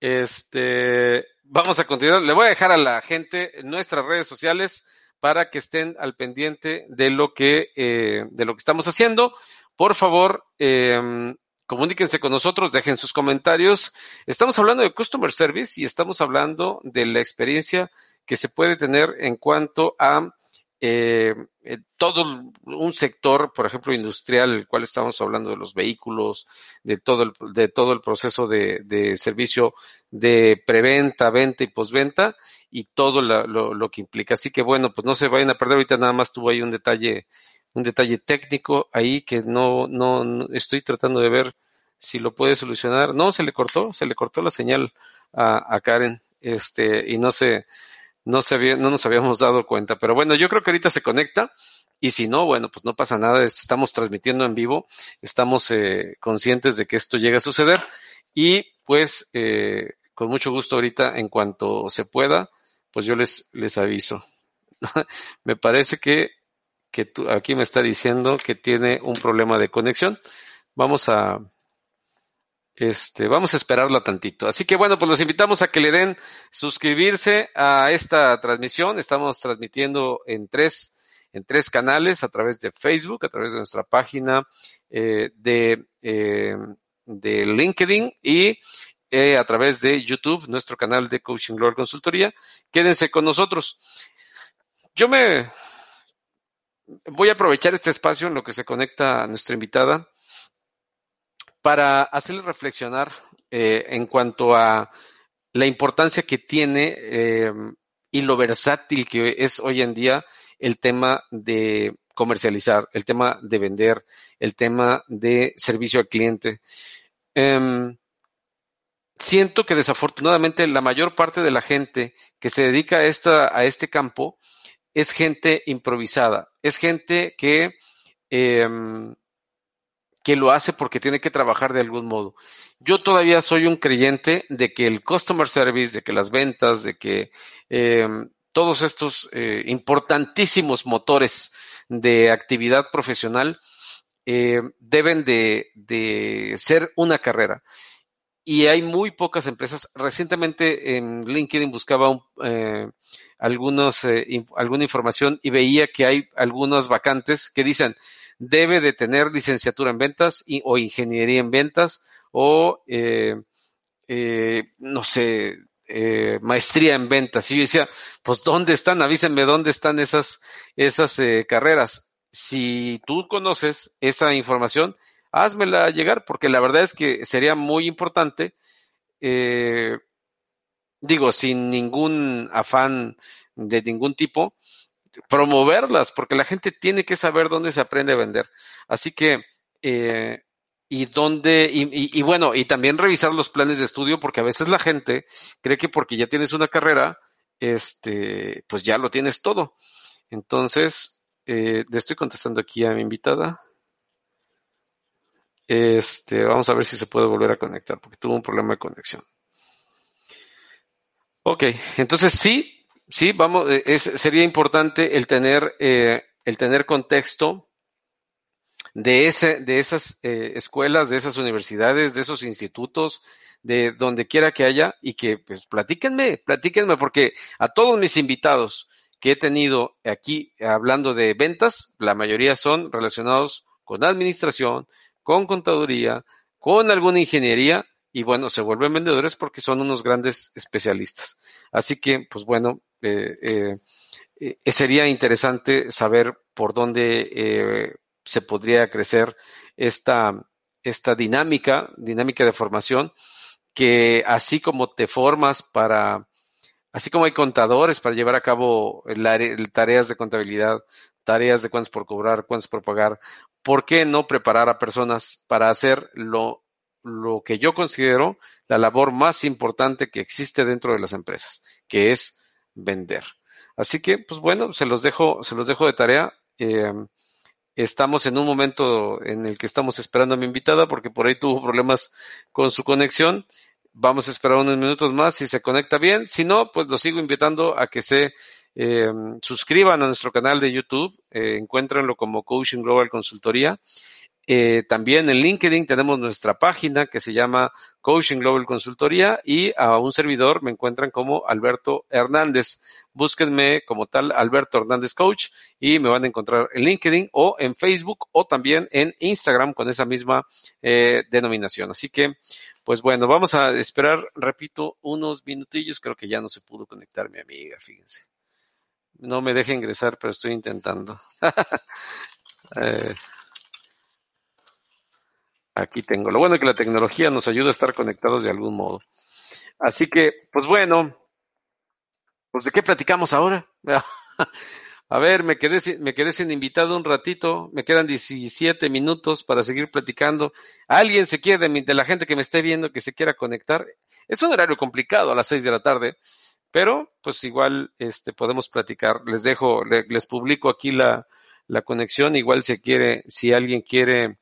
Este, vamos a continuar. Le voy a dejar a la gente en nuestras redes sociales para que estén al pendiente de lo que, eh, de lo que estamos haciendo. Por favor, eh, comuníquense con nosotros, dejen sus comentarios. Estamos hablando de Customer Service y estamos hablando de la experiencia que se puede tener en cuanto a eh, eh, todo un sector, por ejemplo, industrial, el cual estamos hablando de los vehículos, de todo el, de todo el proceso de, de servicio de preventa, venta y posventa y todo lo, lo, que implica. Así que bueno, pues no se vayan a perder. Ahorita nada más tuvo ahí un detalle, un detalle técnico ahí que no, no, no estoy tratando de ver si lo puede solucionar. No, se le cortó, se le cortó la señal a, a Karen, este, y no se, no, se no nos habíamos dado cuenta. Pero bueno, yo creo que ahorita se conecta. Y si no, bueno, pues no pasa nada. Estamos transmitiendo en vivo. Estamos eh, conscientes de que esto llega a suceder. Y pues, eh, con mucho gusto ahorita, en cuanto se pueda, pues yo les, les aviso. [LAUGHS] me parece que, que tú, aquí me está diciendo que tiene un problema de conexión. Vamos a, este, vamos a esperarla tantito. Así que bueno, pues los invitamos a que le den suscribirse a esta transmisión. Estamos transmitiendo en tres, en tres canales, a través de Facebook, a través de nuestra página eh, de, eh, de LinkedIn y eh, a través de YouTube, nuestro canal de Coaching Glory Consultoría. Quédense con nosotros. Yo me voy a aprovechar este espacio en lo que se conecta a nuestra invitada para hacerles reflexionar eh, en cuanto a la importancia que tiene eh, y lo versátil que es hoy en día el tema de comercializar, el tema de vender, el tema de servicio al cliente. Em, siento que desafortunadamente la mayor parte de la gente que se dedica a, esta, a este campo es gente improvisada, es gente que em, que lo hace porque tiene que trabajar de algún modo. Yo todavía soy un creyente de que el customer service, de que las ventas, de que eh, todos estos eh, importantísimos motores de actividad profesional eh, deben de, ser una carrera. Y hay muy pocas empresas. Recientemente en LinkedIn buscaba algunos, alguna información y veía que hay algunas vacantes que dicen, debe de tener licenciatura en ventas o ingeniería en ventas o, eh, eh, no sé, eh, maestría en ventas. Y yo decía, pues ¿dónde están? Avísenme dónde están esas, esas carreras. Si tú conoces esa información, házmela llegar, porque la verdad es que sería muy importante, digo, sin ningún afán de ningún tipo, promoverlas, porque la gente tiene que saber dónde se aprende a vender. Así que, eh, y dónde, y, bueno, y también revisar los planes de estudio, porque a veces la gente cree que porque ya tienes una carrera, este, pues ya lo tienes todo. Entonces, eh, le estoy contestando aquí a mi invitada. Este, vamos a ver si se puede volver a conectar, porque tuvo un problema de conexión. Ok, entonces sí, sí, vamos, eh, sería importante el tener, eh, el tener contexto de, ese, de esas eh, escuelas, de esas universidades, de esos institutos, de donde quiera que haya, y que pues platíquenme, platíquenme, porque a todos mis invitados que he tenido aquí hablando de ventas, la mayoría son relacionados con administración, con contaduría, con alguna ingeniería, y bueno, se vuelven vendedores porque son unos grandes especialistas. Así que, pues bueno, eh, sería interesante saber por dónde se podría crecer esta, esta dinámica, dinámica de formación, que así como te formas para, así como hay contadores para llevar a cabo tareas de contabilidad, tareas de cuántos por cobrar, cuántos por pagar, ¿por qué no preparar a personas para hacer lo, lo que yo considero la labor más importante que existe dentro de las empresas, que es vender? Así que, pues bueno, se los dejo, se los dejo de tarea. Eh, Estamos en un momento en el que estamos esperando a mi invitada porque por ahí tuvo problemas con su conexión. Vamos a esperar unos minutos más si se conecta bien. Si no, pues los sigo invitando a que se eh, suscriban a nuestro canal de YouTube. Eh, encuéntrenlo como Coaching Global Consultoría eh, también en LinkedIn tenemos nuestra página que se llama Coaching Global Consultoría y a un servidor me encuentran como Alberto Hernández. Búsquenme como tal Alberto Hernández Coach y me van a encontrar en LinkedIn o en Facebook o también en Instagram con esa misma eh, denominación. Así que, pues bueno, vamos a esperar, repito, unos minutillos. Creo que ya no se pudo conectar mi amiga, fíjense. No me deje ingresar, pero estoy intentando. [LAUGHS] eh, Aquí tengo. Lo bueno es que la tecnología nos ayuda a estar conectados de algún modo. Así que, pues bueno, pues de qué platicamos ahora. [LAUGHS] a ver, me quedé, me quedé sin invitado un ratito, me quedan 17 minutos para seguir platicando. ¿Alguien se quiere de, de la gente que me esté viendo que se quiera conectar? Es un horario complicado a las 6 de la tarde, pero pues igual este podemos platicar. Les dejo, les publico aquí la, la conexión. Igual si quiere, si alguien quiere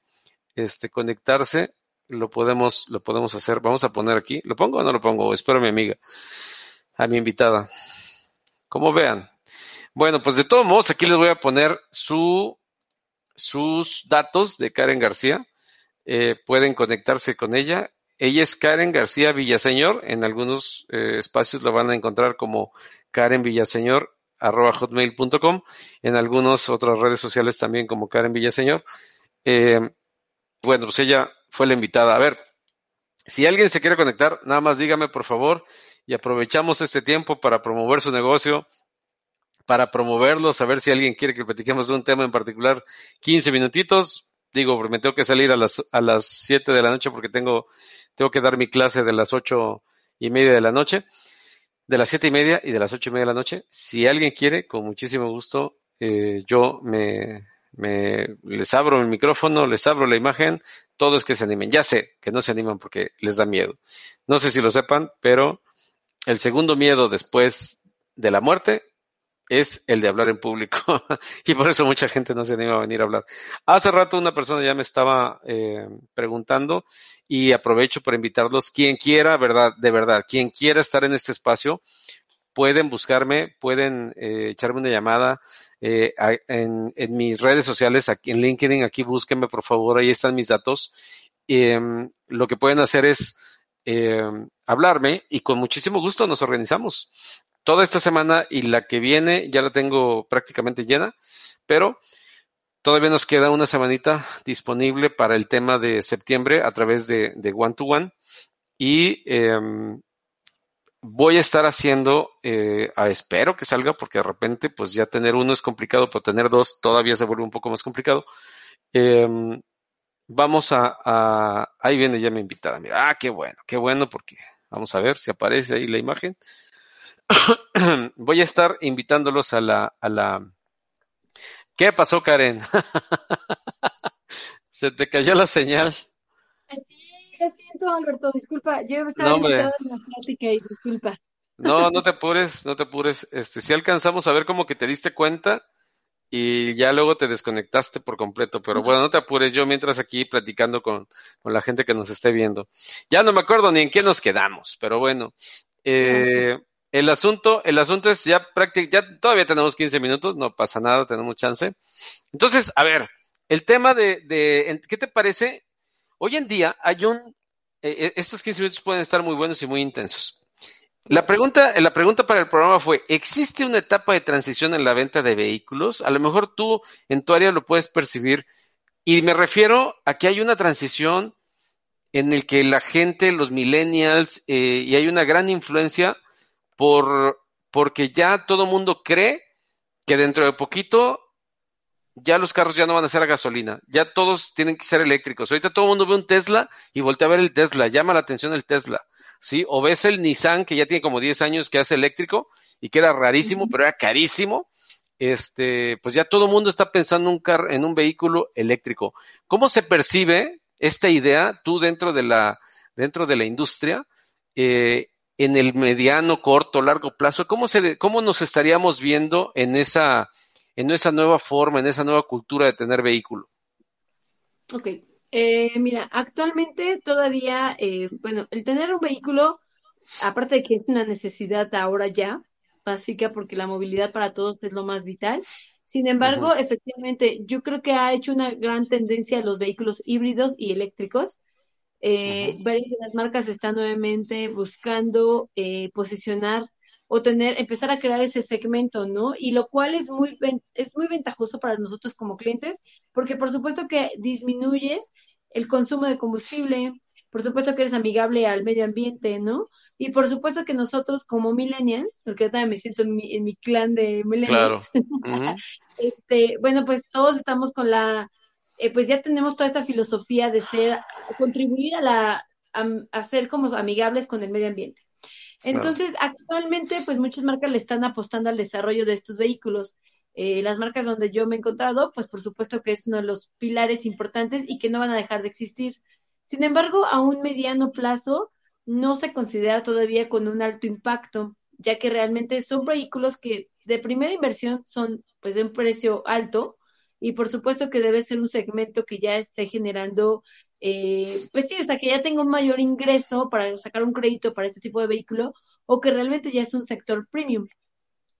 este, conectarse, lo podemos, lo podemos hacer. Vamos a poner aquí. ¿Lo pongo o no lo pongo? Espero a mi amiga, a mi invitada. Como vean. Bueno, pues de todos modos, aquí les voy a poner su, sus datos de Karen García. Eh, pueden conectarse con ella. Ella es Karen García Villaseñor. En algunos eh, espacios la van a encontrar como Karen Villaseñor arroba hotmail.com. En algunas otras redes sociales también como Karen Villaseñor. Eh, bueno, pues ella fue la invitada. A ver, si alguien se quiere conectar, nada más dígame por favor y aprovechamos este tiempo para promover su negocio, para promoverlo, saber si alguien quiere que platiquemos de un tema en particular. 15 minutitos. Digo, me tengo que salir a las, a las 7 de la noche porque tengo, tengo que dar mi clase de las ocho y media de la noche, de las siete y media y de las ocho y media de la noche. Si alguien quiere, con muchísimo gusto, eh, yo me, me, les abro el micrófono, les abro la imagen, todo es que se animen. Ya sé que no se animan porque les da miedo. No sé si lo sepan, pero el segundo miedo después de la muerte es el de hablar en público. [LAUGHS] y por eso mucha gente no se anima a venir a hablar. Hace rato una persona ya me estaba eh, preguntando y aprovecho para invitarlos. Quien quiera, verdad, de verdad, quien quiera estar en este espacio, pueden buscarme, pueden eh, echarme una llamada eh, en, mis redes sociales, aquí en LinkedIn, aquí búsquenme por favor, ahí están mis datos. Em, lo que pueden hacer es em, hablarme y con muchísimo gusto nos organizamos. Toda esta semana y la que viene ya la tengo prácticamente llena, pero todavía nos queda una semanita disponible para el tema de septiembre a través de, de One to One. Y em, voy a estar haciendo, eh, espero que salga, porque de repente, pues ya tener uno es complicado, pero tener dos todavía se vuelve un poco más complicado. Em, vamos a, ahí viene ya mi invitada. Mira, ah, qué bueno, qué bueno, porque vamos a ver si aparece ahí la imagen. [COUGHS] voy a estar invitándolos a la, a la. ¿Qué pasó, Karen? [LAUGHS] se te cayó la señal lo siento, Alberto, disculpa. Yo estaba no, en la plática y disculpa. No, no te apures, no te apures. Este, si alcanzamos a ver como que te diste cuenta y ya luego te desconectaste por completo. Pero bueno, no te apures yo mientras aquí platicando con, con la gente que nos esté viendo. Ya no me acuerdo ni en qué nos quedamos, pero bueno. Eh, el asunto, el asunto es ya prácticamente, ya todavía tenemos 15 minutos, no pasa nada, tenemos chance. Entonces, a ver, el tema de, de ¿qué te parece Hoy en día hay un, eh, eh, estos 15 minutos pueden estar muy buenos y muy intensos. La pregunta, la pregunta para el programa fue, ¿existe una etapa de transición en la venta de vehículos? A lo mejor tú en tu área lo puedes percibir y me refiero a que hay una transición en el que la gente, los millennials, eh, y hay una gran influencia por, porque ya todo mundo cree que dentro de poquito ya los carros ya no van a ser a gasolina, ya todos tienen que ser eléctricos. Ahorita todo el mundo ve un Tesla y voltea a ver el Tesla, llama la atención el Tesla, ¿sí? O ves el Nissan que ya tiene como 10 años que hace eléctrico y que era rarísimo, pero era carísimo. Este, pues ya todo el mundo está pensando un en un vehículo eléctrico. ¿Cómo se percibe esta idea tú dentro de la, dentro de la industria? Eh, en el mediano, corto, largo plazo, ¿cómo, se, cómo nos estaríamos viendo en esa, en esa nueva forma, en esa nueva cultura de tener vehículo? Ok, eh, mira, actualmente todavía, eh, bueno, el tener un vehículo, aparte de que es una necesidad ahora ya, básica, porque la movilidad para todos es lo más vital. Sin embargo, efectivamente, yo creo que ha hecho una gran tendencia a los vehículos híbridos y eléctricos. Eh, varias de las marcas están nuevamente buscando eh, posicionar o tener, empezar a crear ese segmento, ¿no? Y lo cual es muy, es muy ventajoso para nosotros como clientes, porque por supuesto que disminuyes el consumo de combustible, por supuesto que eres amigable al medio ambiente, ¿no? Y por supuesto que nosotros como millennials, porque yo también me siento en mi, en mi clan de millennials, [LAUGHS] este, bueno, pues todos estamos con la eh, pues ya tenemos toda esta filosofía de ser, contribuir a la, a, ser como amigables con el medio ambiente. Entonces, actualmente, pues muchas marcas le están apostando al desarrollo de estos vehículos. Eh, las marcas donde yo me he encontrado, pues por supuesto que es uno de los pilares importantes y que no van a dejar de existir. Sin embargo, a un mediano plazo no se considera todavía con un alto impacto, ya que realmente son vehículos que de primera inversión son pues de un precio alto, y por supuesto que debe ser un segmento que ya esté generando, eh, pues sí, sea, que ya tenga un mayor ingreso para sacar un crédito para este tipo de vehículo o que realmente ya es un sector premium.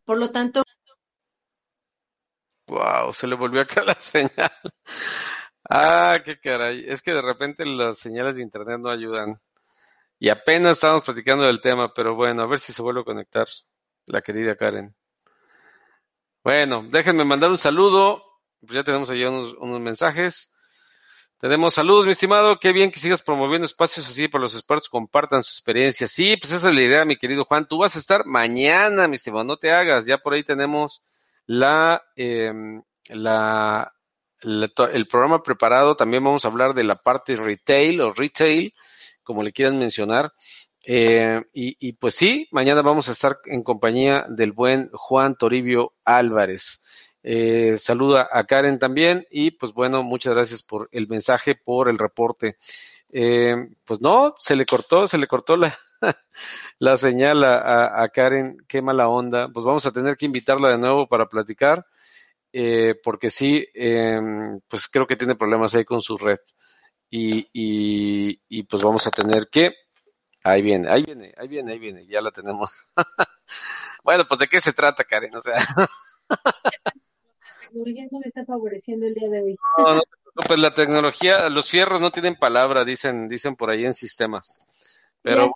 Por lo tanto... Wow, se le volvió acá [LAUGHS] la señal. Ah, qué caray. Es que de repente las señales de internet no ayudan. Y apenas estábamos platicando del tema, pero bueno, a ver si se vuelve a conectar la querida Karen. Bueno, déjenme mandar un saludo pues ya tenemos ahí unos, mensajes. Tenemos saludos, mi estimado. Qué bien que sigas promoviendo espacios así para los expertos compartan su experiencia. Sí, pues esa es la idea, mi querido Juan. Tú vas a estar mañana, mi estimado. No te hagas. Ya por ahí tenemos la, em, la, el programa preparado. También vamos a hablar de la parte retail o retail, como le quieran mencionar. Eh, y pues sí, mañana vamos a estar en compañía del buen Juan Toribio Álvarez. Eh, saluda a Karen también y pues bueno, muchas gracias por el mensaje, por el reporte. Eh, pues no, se le cortó, se le cortó la, [LAUGHS] señal a, Karen, qué mala onda. Pues vamos a tener que invitarla de nuevo para platicar, eh, porque sí, em, pues creo que tiene problemas ahí con su red. Y, y, y pues vamos a tener que, ahí viene, ahí viene, ahí viene, ahí viene, ya la tenemos. [LAUGHS] bueno, pues de qué se trata, Karen, o sea. [LAUGHS] tecnología no me está favoreciendo el día de hoy. No, no pues la tecnología, los fierros no tienen palabra, dicen, dicen por ahí en sistemas. Pero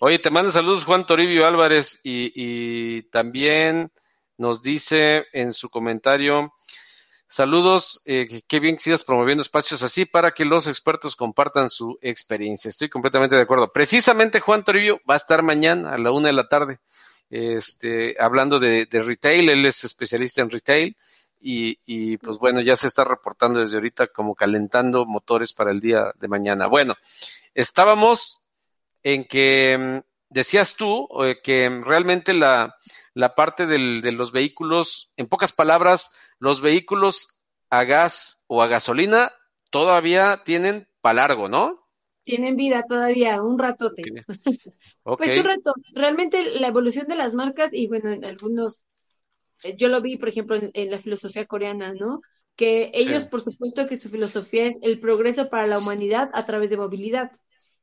oye, te mando saludos Juan Toribio Álvarez y, y también nos dice en su comentario, saludos, eh, qué bien que sigas promoviendo espacios así para que los expertos compartan su experiencia. Estoy completamente de acuerdo. Precisamente Juan Toribio va a estar mañana a la una de la tarde este, hablando de, retail, él es especialista en retail y, y, pues bueno, ya se está reportando desde ahorita como calentando motores para el día de mañana. Bueno, estábamos en que mm, decías tú eh, que realmente la, la parte del, de los vehículos, en pocas palabras, los vehículos a gas o a gasolina todavía tienen para largo, ¿no? tienen vida todavía, un ratote. [LAUGHS] Pues un rato. Realmente la evolución de las marcas, y bueno, en algunos, yo lo vi, por ejemplo, en, la filosofía coreana, ¿no? Que ellos, por supuesto, que su filosofía es el progreso para la humanidad a través de movilidad.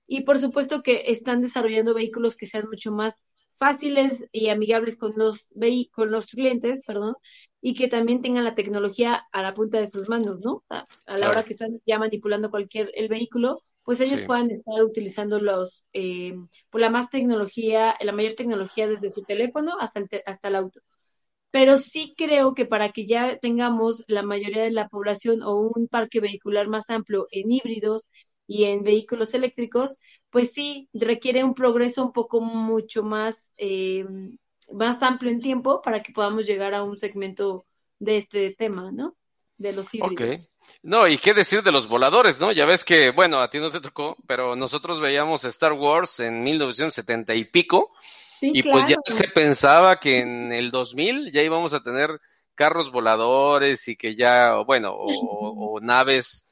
Y por supuesto que están desarrollando vehículos que sean mucho más fáciles y amigables con los, con los clientes, perdón, y que también tengan la tecnología a la punta de sus manos, ¿no? A, la hora que están ya manipulando cualquier el vehículo, pues ellos puedan estar utilizando los, eh, pues la más tecnología, la mayor tecnología desde su teléfono hasta el, hasta el auto. Pero sí creo que para que ya tengamos la mayoría de la población o un parque vehicular más amplio en híbridos y en vehículos eléctricos, pues sí, requiere un progreso un poco mucho más, eh, más amplio en tiempo para que podamos llegar a un segmento de este tema, ¿no? De los híbridos. Ok. No, y qué decir de los voladores, ¿no? Ya ves que, bueno, a ti no te tocó, pero nosotros veíamos Star Wars en 1970 y pico, y pues ya se pensaba que en el 2000 ya íbamos a tener carros voladores y que ya, bueno, o, o naves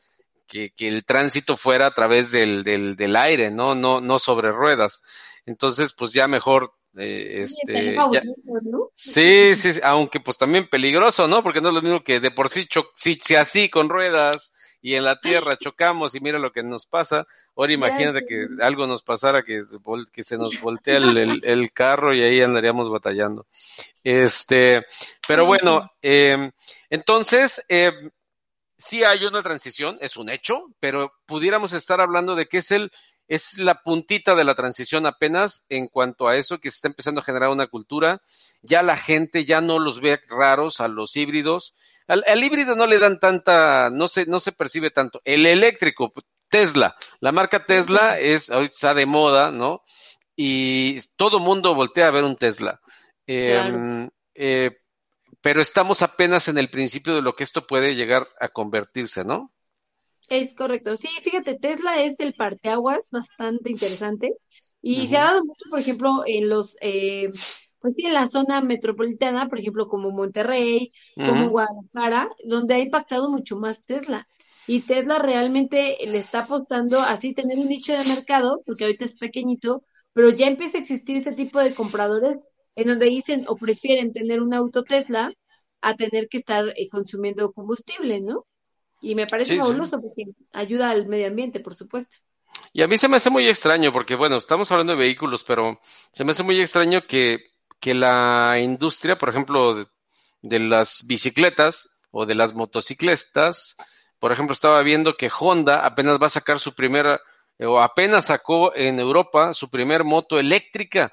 que, que, el tránsito fuera a través del, del, del aire, ¿no? No, no sobre ruedas. Entonces, pues ya mejor eh, este, ya, sí, sí, aunque pues también peligroso, ¿no? Porque no es lo mismo que de por sí, si, si así con ruedas y en la tierra chocamos y mira lo que nos pasa. Ahora imagínate que algo nos pasara, que, que se nos voltea el, [LAUGHS] el, carro y ahí andaríamos batallando. Este, pero bueno, eh, entonces, eh, sí hay una transición, es un hecho, pero pudiéramos estar hablando de que es el, es la puntita de la transición apenas en cuanto a eso que se está empezando a generar una cultura. Ya la gente ya no los ve raros a los híbridos. Al, híbrido no le dan tanta, no se, no se percibe tanto. El eléctrico, Tesla, la marca Tesla es, está de moda, ¿no? Y todo mundo voltea a ver un Tesla. Em, eh, pero estamos apenas en el principio de lo que esto puede llegar a convertirse, ¿no? Es correcto. Sí, fíjate, Tesla es el parteaguas bastante interesante y se ha dado mucho, por ejemplo, en los, eh, pues sí, en la zona metropolitana, por ejemplo, como Monterrey, como Guadalajara, donde ha impactado mucho más Tesla. Y Tesla realmente le está apostando así tener un nicho de mercado, porque ahorita es pequeñito, pero ya empieza a existir ese tipo de compradores en donde dicen o prefieren tener un auto Tesla a tener que estar eh, consumiendo combustible, ¿no? Y me parece fabuloso porque ayuda al medio ambiente, por supuesto. Y a mí se me hace muy extraño porque, bueno, estamos hablando de vehículos, pero se me hace muy extraño que, que la industria, por ejemplo, de, las bicicletas o de las motocicletas, por ejemplo, estaba viendo que Honda apenas va a sacar su primera, o apenas sacó en Europa su primer moto eléctrica,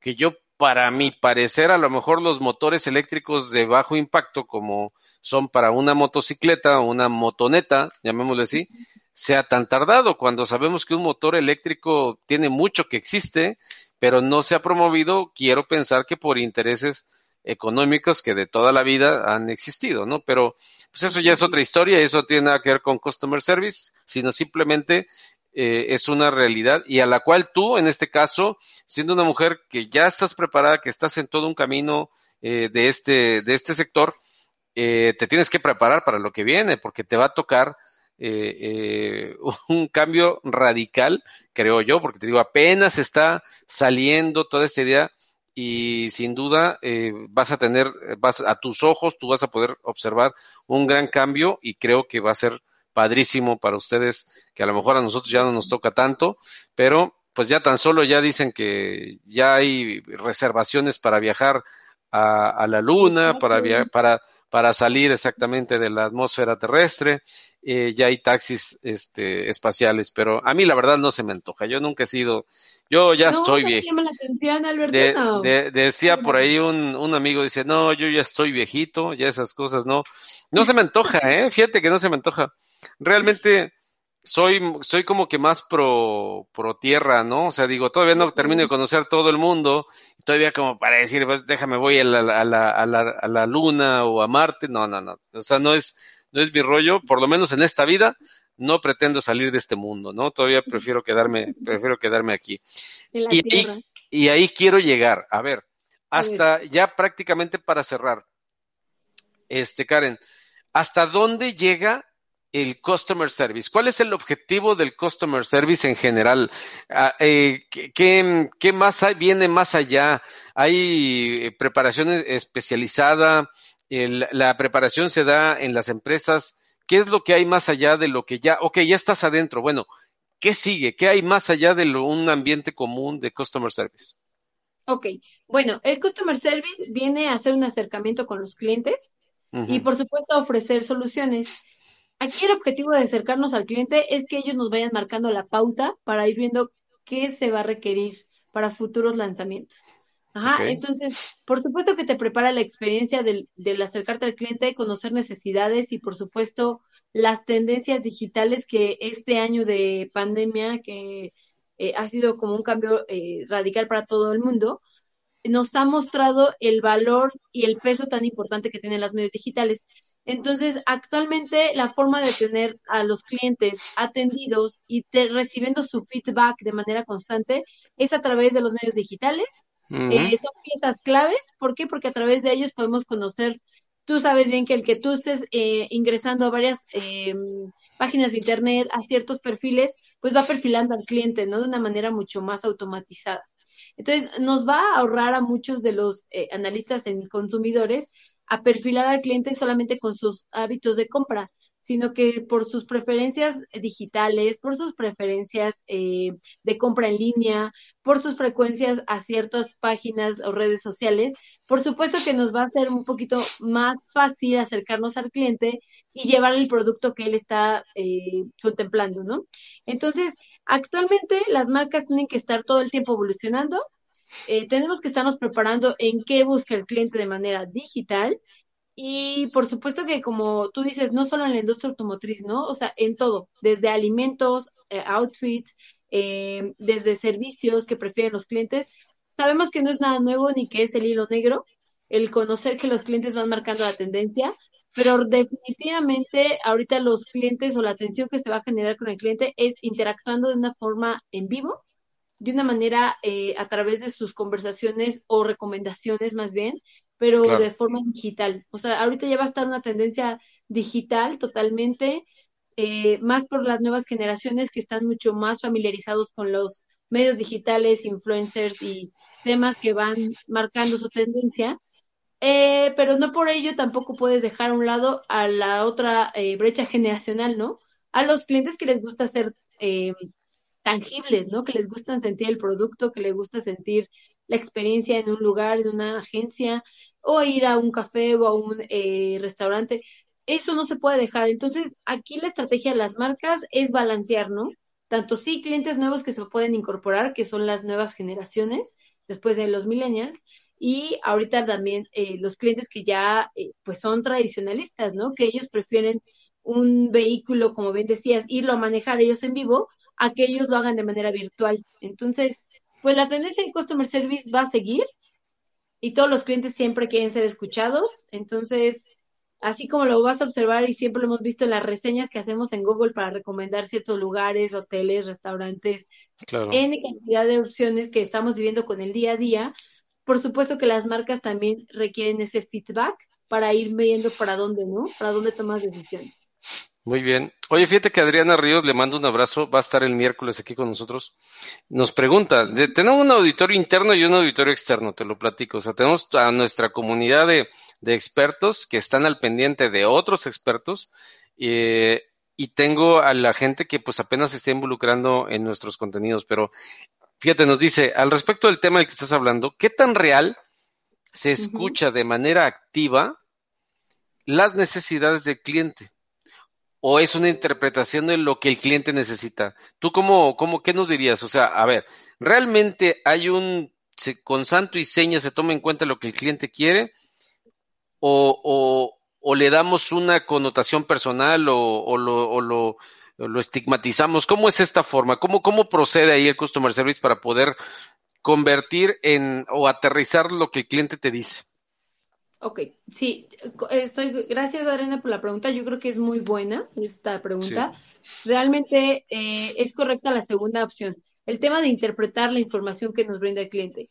que yo para mi parecer, a lo mejor los motores eléctricos de bajo impacto, como son para una motocicleta o una motoneta, llamémosle así, sea tan tardado, cuando sabemos que un motor eléctrico tiene mucho que existe, pero no se ha promovido, quiero pensar que por intereses económicos que de toda la vida han existido, ¿no? Pero pues eso ya es otra historia, eso tiene nada que ver con customer service, sino simplemente eh, es una realidad y a la cual tú, en este caso, siendo una mujer que ya estás preparada, que estás en todo un camino eh, de, este, de este sector, eh, te tienes que preparar para lo que viene, porque te va a tocar [LAUGHS] un cambio radical, creo yo, porque te digo, apenas está saliendo toda esta idea y sin duda vas a tener, vas a tus ojos, tú vas a poder observar un gran cambio y creo que va a ser padrísimo para ustedes, que a lo mejor a nosotros ya no nos toca tanto, pero pues ya tan solo ya dicen que ya hay reservaciones para viajar a, la luna, para, para, para salir exactamente de la atmósfera terrestre, eh, ya hay taxis este, espaciales, pero a mí la verdad no se me antoja, yo nunca he sido, yo ya estoy viejito. decía por ahí un, un amigo, dice, no, yo ya estoy viejito, ya esas cosas no, no [LAUGHS] se me antoja, eh, fíjate que no se me antoja realmente soy, soy como que más pro, pro tierra, ¿no? O sea, digo, todavía no termino de conocer todo el mundo, todavía como para decir, pues, déjame voy a la, a, la, a, la, a la luna o a Marte, no, no, no, o sea, no es, no es mi rollo, por lo menos en esta vida, no pretendo salir de este mundo, ¿no? Todavía prefiero quedarme, prefiero quedarme aquí. Y ahí, y ahí quiero llegar, a ver, hasta ya prácticamente para cerrar, este, Karen, ¿hasta dónde llega el customer service? ¿Cuál es el objetivo del customer service en general? Ah, eh, ¿qué, más viene más allá? ¿Hay eh, preparación especializada? ¿La preparación se da en las empresas? ¿Qué es lo que hay más allá de lo que ya, ok, ya estás adentro? Bueno, ¿qué sigue? ¿Qué hay más allá de un ambiente común de customer service? Ok, bueno, el customer service viene a hacer un acercamiento con los clientes y por supuesto a ofrecer soluciones. Aquí el objetivo de acercarnos al cliente es que ellos nos vayan marcando la pauta para ir viendo qué se va a requerir para futuros lanzamientos. Ajá, entonces, por supuesto que te prepara la experiencia del, del acercarte al cliente, conocer necesidades y por supuesto las tendencias digitales que este año de pandemia que eh, ha sido como un cambio eh, radical para todo el mundo, nos ha mostrado el valor y el peso tan importante que tienen las medios digitales. Entonces, actualmente la forma de tener a los clientes atendidos y recibiendo su feedback de manera constante es a través de los medios digitales. Eh, son piezas claves. ¿Por qué? Porque a través de ellos podemos conocer, tú sabes bien que el que tú estés eh, ingresando a varias eh, páginas de Internet, a ciertos perfiles, pues va perfilando al cliente, ¿no? De una manera mucho más automatizada. Entonces, nos va a ahorrar a muchos de los eh, analistas en consumidores a perfilar al cliente solamente con sus hábitos de compra, sino que por sus preferencias digitales, por sus preferencias eh, de compra en línea, por sus frecuencias a ciertas páginas o redes sociales, por supuesto que nos va a hacer un poquito más fácil acercarnos al cliente y llevar el producto que él está eh, contemplando, ¿no? Entonces, Actualmente las marcas tienen que estar todo el tiempo evolucionando. Eh, tenemos que estarnos preparando en qué busca el cliente de manera digital. Y por supuesto que como tú dices, no solo en la industria automotriz, ¿no? O sea, en todo, desde alimentos, eh, outfits, eh, desde servicios que prefieren los clientes. Sabemos que no es nada nuevo ni que es el hilo negro, el conocer que los clientes van marcando la tendencia, pero definitivamente ahorita los clientes o la atención que se va a generar con el cliente es interactuando de una forma en vivo, de una manera eh, a través de sus conversaciones o recomendaciones más bien, pero de forma digital. O sea, ahorita ya va a estar una tendencia digital totalmente, eh, más por las nuevas generaciones que están mucho más familiarizados con los medios digitales, influencers y temas que van marcando su tendencia eh, pero no por ello tampoco puedes dejar a un lado a la otra eh, brecha generacional, ¿no? A los clientes que les gusta eh, tangibles, ¿no? Que les gusta sentir el producto, que les gusta sentir la experiencia en un lugar, en una agencia, o ir a un café o a un restaurante. Eso no se puede dejar. Entonces, aquí la estrategia de las marcas es balancear, ¿no? Tanto sí clientes nuevos que se pueden incorporar, que son las nuevas generaciones, después de los millennials, y ahorita también eh, los clientes que ya eh, pues son tradicionalistas, ¿no? Que ellos prefieren un vehículo, como bien decías, irlo a manejar ellos en vivo, a que ellos lo hagan de manera virtual. Entonces, pues la tendencia en Customer Service va a seguir y todos los clientes siempre quieren ser escuchados. Entonces, así como lo vas a observar y siempre lo hemos visto en las reseñas que hacemos en Google para recomendar ciertos lugares, hoteles, restaurantes, claro. en cantidad de opciones que estamos viviendo con el día a día, por supuesto que las marcas también requieren ese feedback para ir viendo para dónde, ¿no? Para dónde tomas decisiones. Muy bien. Oye, fíjate que Adriana Ríos le mando un abrazo, va a estar el miércoles aquí con nosotros. Nos pregunta, tenemos un auditorio interno y un auditorio externo, te lo platico. O sea, tenemos a nuestra comunidad de, expertos que están al pendiente de otros expertos eh, y tengo a la gente que pues apenas se está involucrando en nuestros contenidos, pero Fíjate, nos dice, al respecto del tema del que estás hablando, ¿qué tan real se escucha de manera activa las necesidades del cliente? ¿O es una interpretación de lo que el cliente necesita? ¿Tú cómo, cómo, qué nos dirías? O sea, a ver, ¿realmente hay un, con santo y seña se toma en cuenta lo que el cliente quiere? ¿O, o, o le damos una connotación personal o, o lo, lo lo estigmatizamos. ¿Cómo es esta forma? ¿Cómo, cómo procede ahí el Customer Service para poder convertir en o aterrizar lo que el cliente te dice? Ok, sí, estoy, gracias Arena por la pregunta. Yo creo que es muy buena esta pregunta. Realmente eh, es correcta la segunda opción, el tema de interpretar la información que nos brinda el cliente.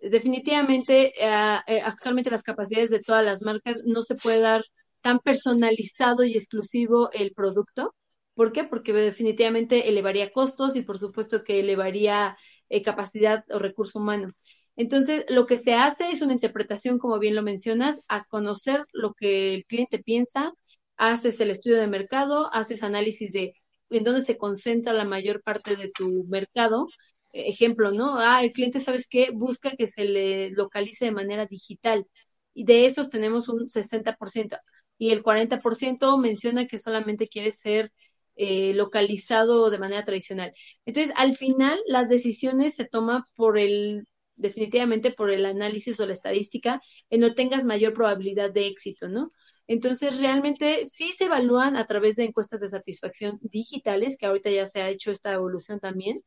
Definitivamente, eh, eh, actualmente las capacidades de todas las marcas no se puede dar tan personalizado y exclusivo el producto ¿Por qué? Porque definitivamente elevaría costos y por supuesto que elevaría eh, capacidad o recurso humano. Entonces, lo que se hace es una interpretación, como bien lo mencionas, a conocer lo que el cliente piensa, haces el estudio de mercado, haces análisis de en dónde se concentra la mayor parte de tu mercado. Ejemplo, ¿no? Ah, el cliente, ¿sabes qué? Busca que se le localice de manera digital. Y de esos tenemos un 60%. Y el 40% menciona que solamente quiere ser eh, localizado de manera tradicional. Entonces, al final, las decisiones se toman por el, definitivamente por el análisis o la estadística, en no tengas mayor probabilidad de éxito, ¿no? Entonces, realmente sí se evalúan a través de encuestas de satisfacción digitales, que ahorita ya se ha hecho esta evolución también,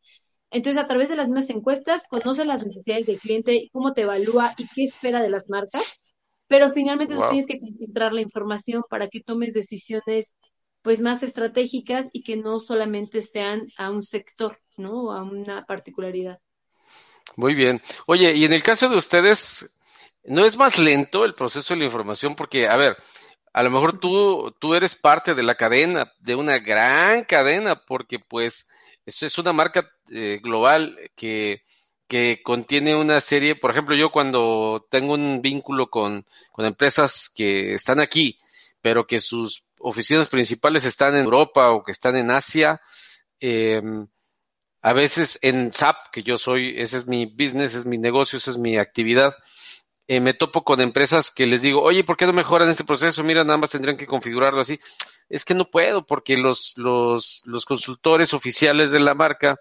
Entonces, a través de las mismas encuestas, conoce las necesidades del cliente, cómo te evalúa y qué espera de las marcas, pero finalmente tú tienes que concentrar la información para que tomes decisiones pues más estratégicas y que no solamente sean a un sector, ¿no? A una particularidad. Muy bien. Oye, y en el caso de ustedes, ¿no es más lento el proceso de la información? Porque, a ver, a lo mejor tú, tú eres parte de la cadena, de una gran cadena, porque pues eso es una marca eh, global que, que contiene una serie, por ejemplo, yo cuando tengo un vínculo con, con empresas que están aquí, pero que sus oficinas principales están en Europa o que están en Asia, eh, a veces en SAP, que yo soy, ese es mi business, es mi negocio, esa es mi actividad, eh, me topo con empresas que les digo, oye, ¿por qué no mejoran este proceso? Mira, nada más tendrían que configurarlo así. Es que no puedo porque los, los, los consultores oficiales de la marca,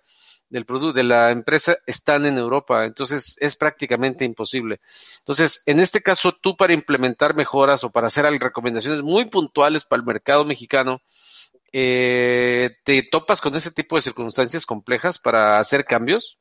del producto, de la empresa, están en Europa. Entonces es prácticamente imposible. Entonces, en este caso, tú para implementar mejoras o para hacer recomendaciones muy puntuales para el mercado mexicano, eh, ¿te topas con ese tipo de circunstancias complejas para hacer cambios?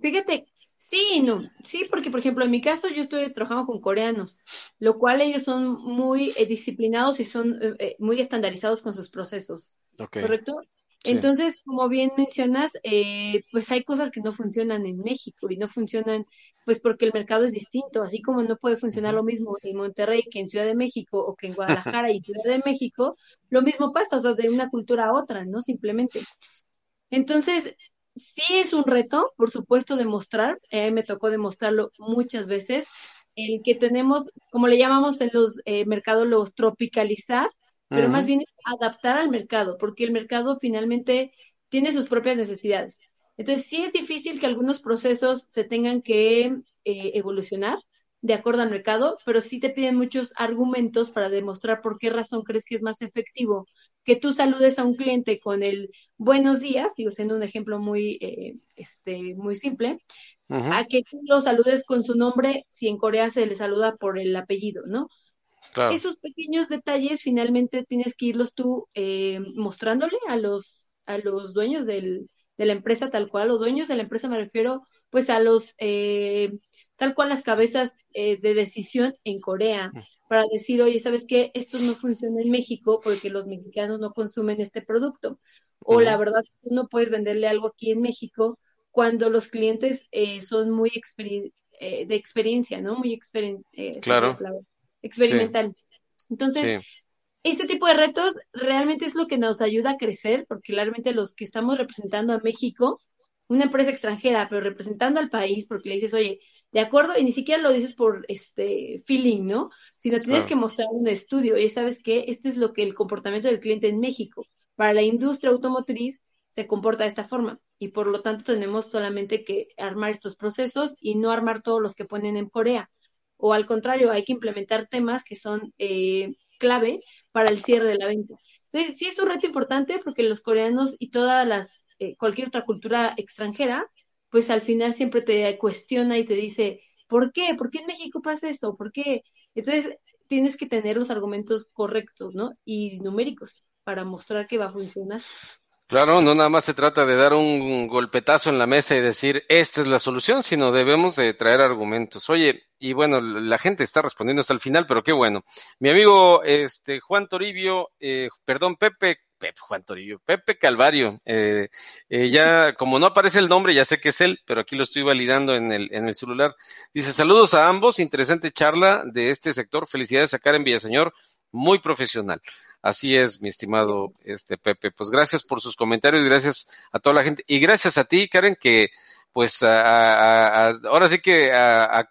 Fíjate, sí no. Sí, porque por ejemplo, en mi caso yo estoy trabajando con coreanos, lo cual ellos son muy eh, disciplinados y son eh, muy estandarizados con sus procesos. ¿Correcto? Entonces, como bien mencionas, eh, pues hay cosas que no funcionan en México y no funcionan, pues porque el mercado es distinto, así como no puede funcionar lo mismo en Monterrey que en Ciudad de México o que en [LAUGHS] Guadalajara y Ciudad de México, lo mismo pasa, o sea, de una cultura a otra, ¿no? Simplemente. Entonces, sí es un reto, por supuesto, demostrar, eh, me tocó demostrarlo muchas veces, el que tenemos, como le llamamos en los eh, mercadólogos, tropicalizar pero más bien adaptar al mercado, porque el mercado finalmente tiene sus propias necesidades. Entonces, sí es difícil que algunos procesos se tengan que eh, evolucionar de acuerdo al mercado, pero sí te piden muchos argumentos para demostrar por qué razón crees que es más efectivo que tú saludes a un cliente con el buenos días, digo, siendo un ejemplo muy, eh, este, muy simple, a que tú lo saludes con su nombre si en Corea se le saluda por el apellido, ¿no? Esos pequeños detalles finalmente tienes que irlos tú eh, mostrándole a los, a los dueños del, de la empresa tal cual, los dueños de la empresa me refiero pues a los, eh, tal cual las cabezas eh, de decisión en Corea, mm. para decir, oye, ¿sabes qué? Esto no funciona en México porque los mexicanos no consumen este producto. O la verdad, tú no puedes venderle algo aquí en México cuando los clientes son muy de experiencia, ¿no? Muy experiencia. claro experimental. Entonces, este tipo de retos realmente es lo que nos ayuda a crecer, porque realmente los que estamos representando a México, una empresa extranjera, pero representando al país, porque le dices, oye, de acuerdo, y ni siquiera lo dices por este feeling, ¿no? Sino tienes que mostrar un estudio, y sabes que este es lo que el comportamiento del cliente en México. Para la industria automotriz se comporta de esta forma, y por lo tanto tenemos solamente que armar estos procesos y no armar todos los que ponen en Corea o al contrario, hay que implementar temas que son eh, clave para el cierre de la venta. Entonces, sí es un reto importante porque los coreanos y todas las, eh, cualquier otra cultura extranjera, pues al final siempre te cuestiona y te dice, ¿por qué? ¿Por qué en México pasa eso? ¿Por qué? Entonces, tienes que tener los argumentos correctos, ¿no? Y numéricos para mostrar que va a funcionar. Claro, no nada más se trata de dar un golpetazo en la mesa y decir esta es la solución, sino debemos de traer argumentos. Oye, y bueno, la gente está respondiendo hasta el final, pero qué bueno. Mi amigo este Juan Toribio, eh, perdón, Pepe, Pepe, Juan Toribio, Pepe Calvario, eh, eh, ya como no aparece el nombre, ya sé que es él, pero aquí lo estoy validando en el, en el celular. Dice, saludos a ambos, interesante charla de este sector, felicidades a Karen Villaseñor, muy profesional. Así es, mi estimado este Pepe. Pues gracias por sus comentarios, gracias a toda la gente y gracias a ti, Karen, que pues ahora sí que a,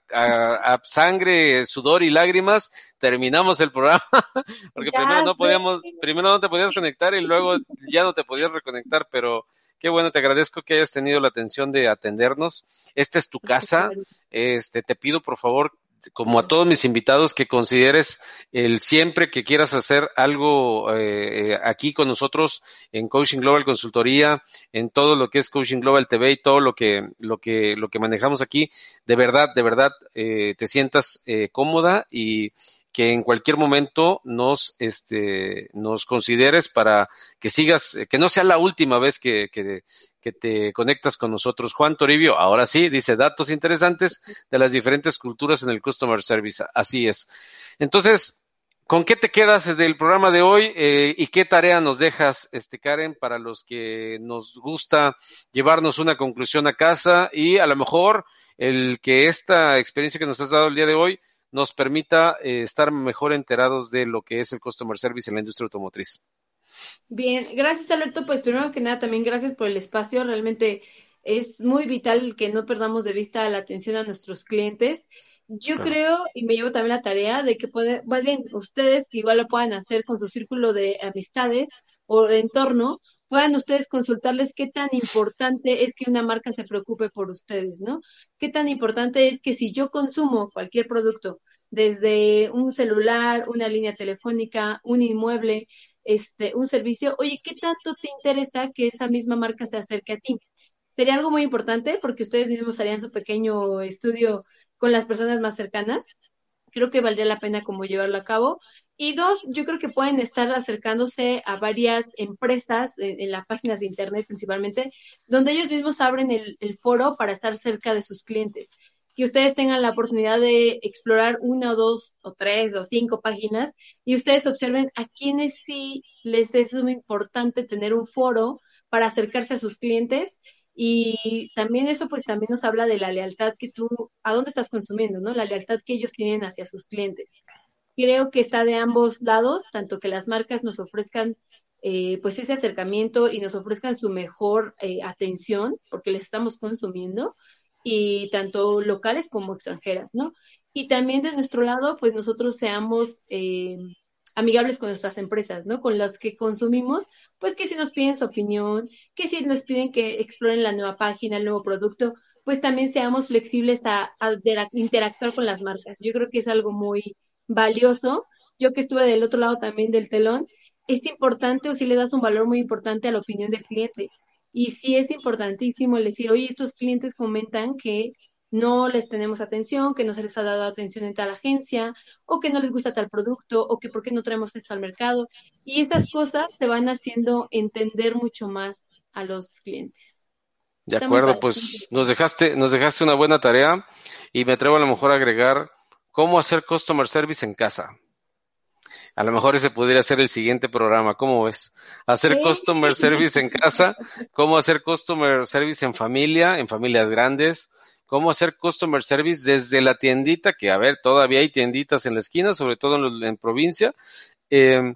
sangre, sudor y lágrimas terminamos el programa, [LAUGHS] porque primero no podíamos, primero no te podías conectar y luego ya no te podías reconectar, pero qué bueno, te agradezco que hayas tenido la atención de atendernos. Esta es tu casa, este, te pido por favor como a todos mis invitados, que consideres el siempre que quieras hacer algo eh, eh, aquí con nosotros en Coaching Global Consultoría, en todo lo que es Coaching Global TV y todo lo que, lo que, lo que manejamos aquí, de verdad, de verdad, eh, te sientas cómoda y que en cualquier momento nos, este, nos consideres para que sigas, que no sea la última vez que, que, que te conectas con nosotros. Juan Toribio, ahora sí, dice datos interesantes de las diferentes culturas en el Customer Service. Así es. Entonces, ¿Con qué te quedas del programa de hoy eh, y qué tarea nos dejas, este Karen, para los que nos gusta llevarnos una conclusión a casa y a lo mejor el que esta experiencia que nos has dado el día de hoy nos permita eh, estar mejor enterados de lo que es el customer service en la industria automotriz? Bien, gracias Alberto. Pues primero que nada también gracias por el espacio. Realmente es muy vital que no perdamos de vista la atención a nuestros clientes yo creo, y me llevo también la tarea de que pueden, más bien ustedes igual lo puedan hacer con su círculo de amistades o de entorno, puedan ustedes consultarles qué tan importante es que una marca se preocupe por ustedes, ¿no? Qué tan importante es que si yo consumo cualquier producto, desde un celular, una línea telefónica, un inmueble, este, un servicio, oye, ¿qué tanto te interesa que esa misma marca se acerque a ti? Sería algo muy importante porque ustedes mismos harían su pequeño estudio con las personas más cercanas. Creo que valdría la pena como llevarlo a cabo. Y dos, yo creo que pueden estar acercándose a varias empresas en, las páginas de Internet principalmente, donde ellos mismos abren el, foro para estar cerca de sus clientes. Que ustedes tengan la oportunidad de explorar una o dos o tres o cinco páginas y ustedes observen a quienes sí les es muy importante tener un foro para acercarse a sus clientes y también eso pues también nos habla de la lealtad que tú, a dónde estás consumiendo, ¿no? La lealtad que ellos tienen hacia sus clientes. Creo que está de ambos lados, tanto que las marcas nos ofrezcan eh, pues ese acercamiento y nos ofrezcan su mejor eh, atención, porque les estamos consumiendo, y tanto locales como extranjeras, ¿no? Y también de nuestro lado, pues nosotros seamos eh, amigables con nuestras empresas, ¿no? Con las que consumimos, pues que si nos piden su opinión, que si nos piden que exploren la nueva página, el nuevo producto, pues también seamos flexibles a, interactuar con las marcas. Yo creo que es algo muy valioso. Yo que estuve del otro lado también del telón, es importante o si le das un valor muy importante a la opinión del cliente. Y sí es importantísimo el decir, oye, estos clientes comentan que no les tenemos atención, que no se les ha dado atención en tal agencia, o que no les gusta tal producto, o que por qué no traemos esto al mercado. Y esas cosas te van haciendo entender mucho más a los clientes. De acuerdo, pues nos dejaste, nos dejaste una buena tarea y me atrevo a lo mejor a agregar cómo hacer customer service en casa. A lo mejor ese podría ser el siguiente programa. ¿Cómo ves? Hacer customer service en casa, cómo hacer customer service en familia, en familias grandes, cómo hacer customer service desde la tiendita, que a ver, todavía hay tienditas en la esquina, sobre todo en, provincia. Eh,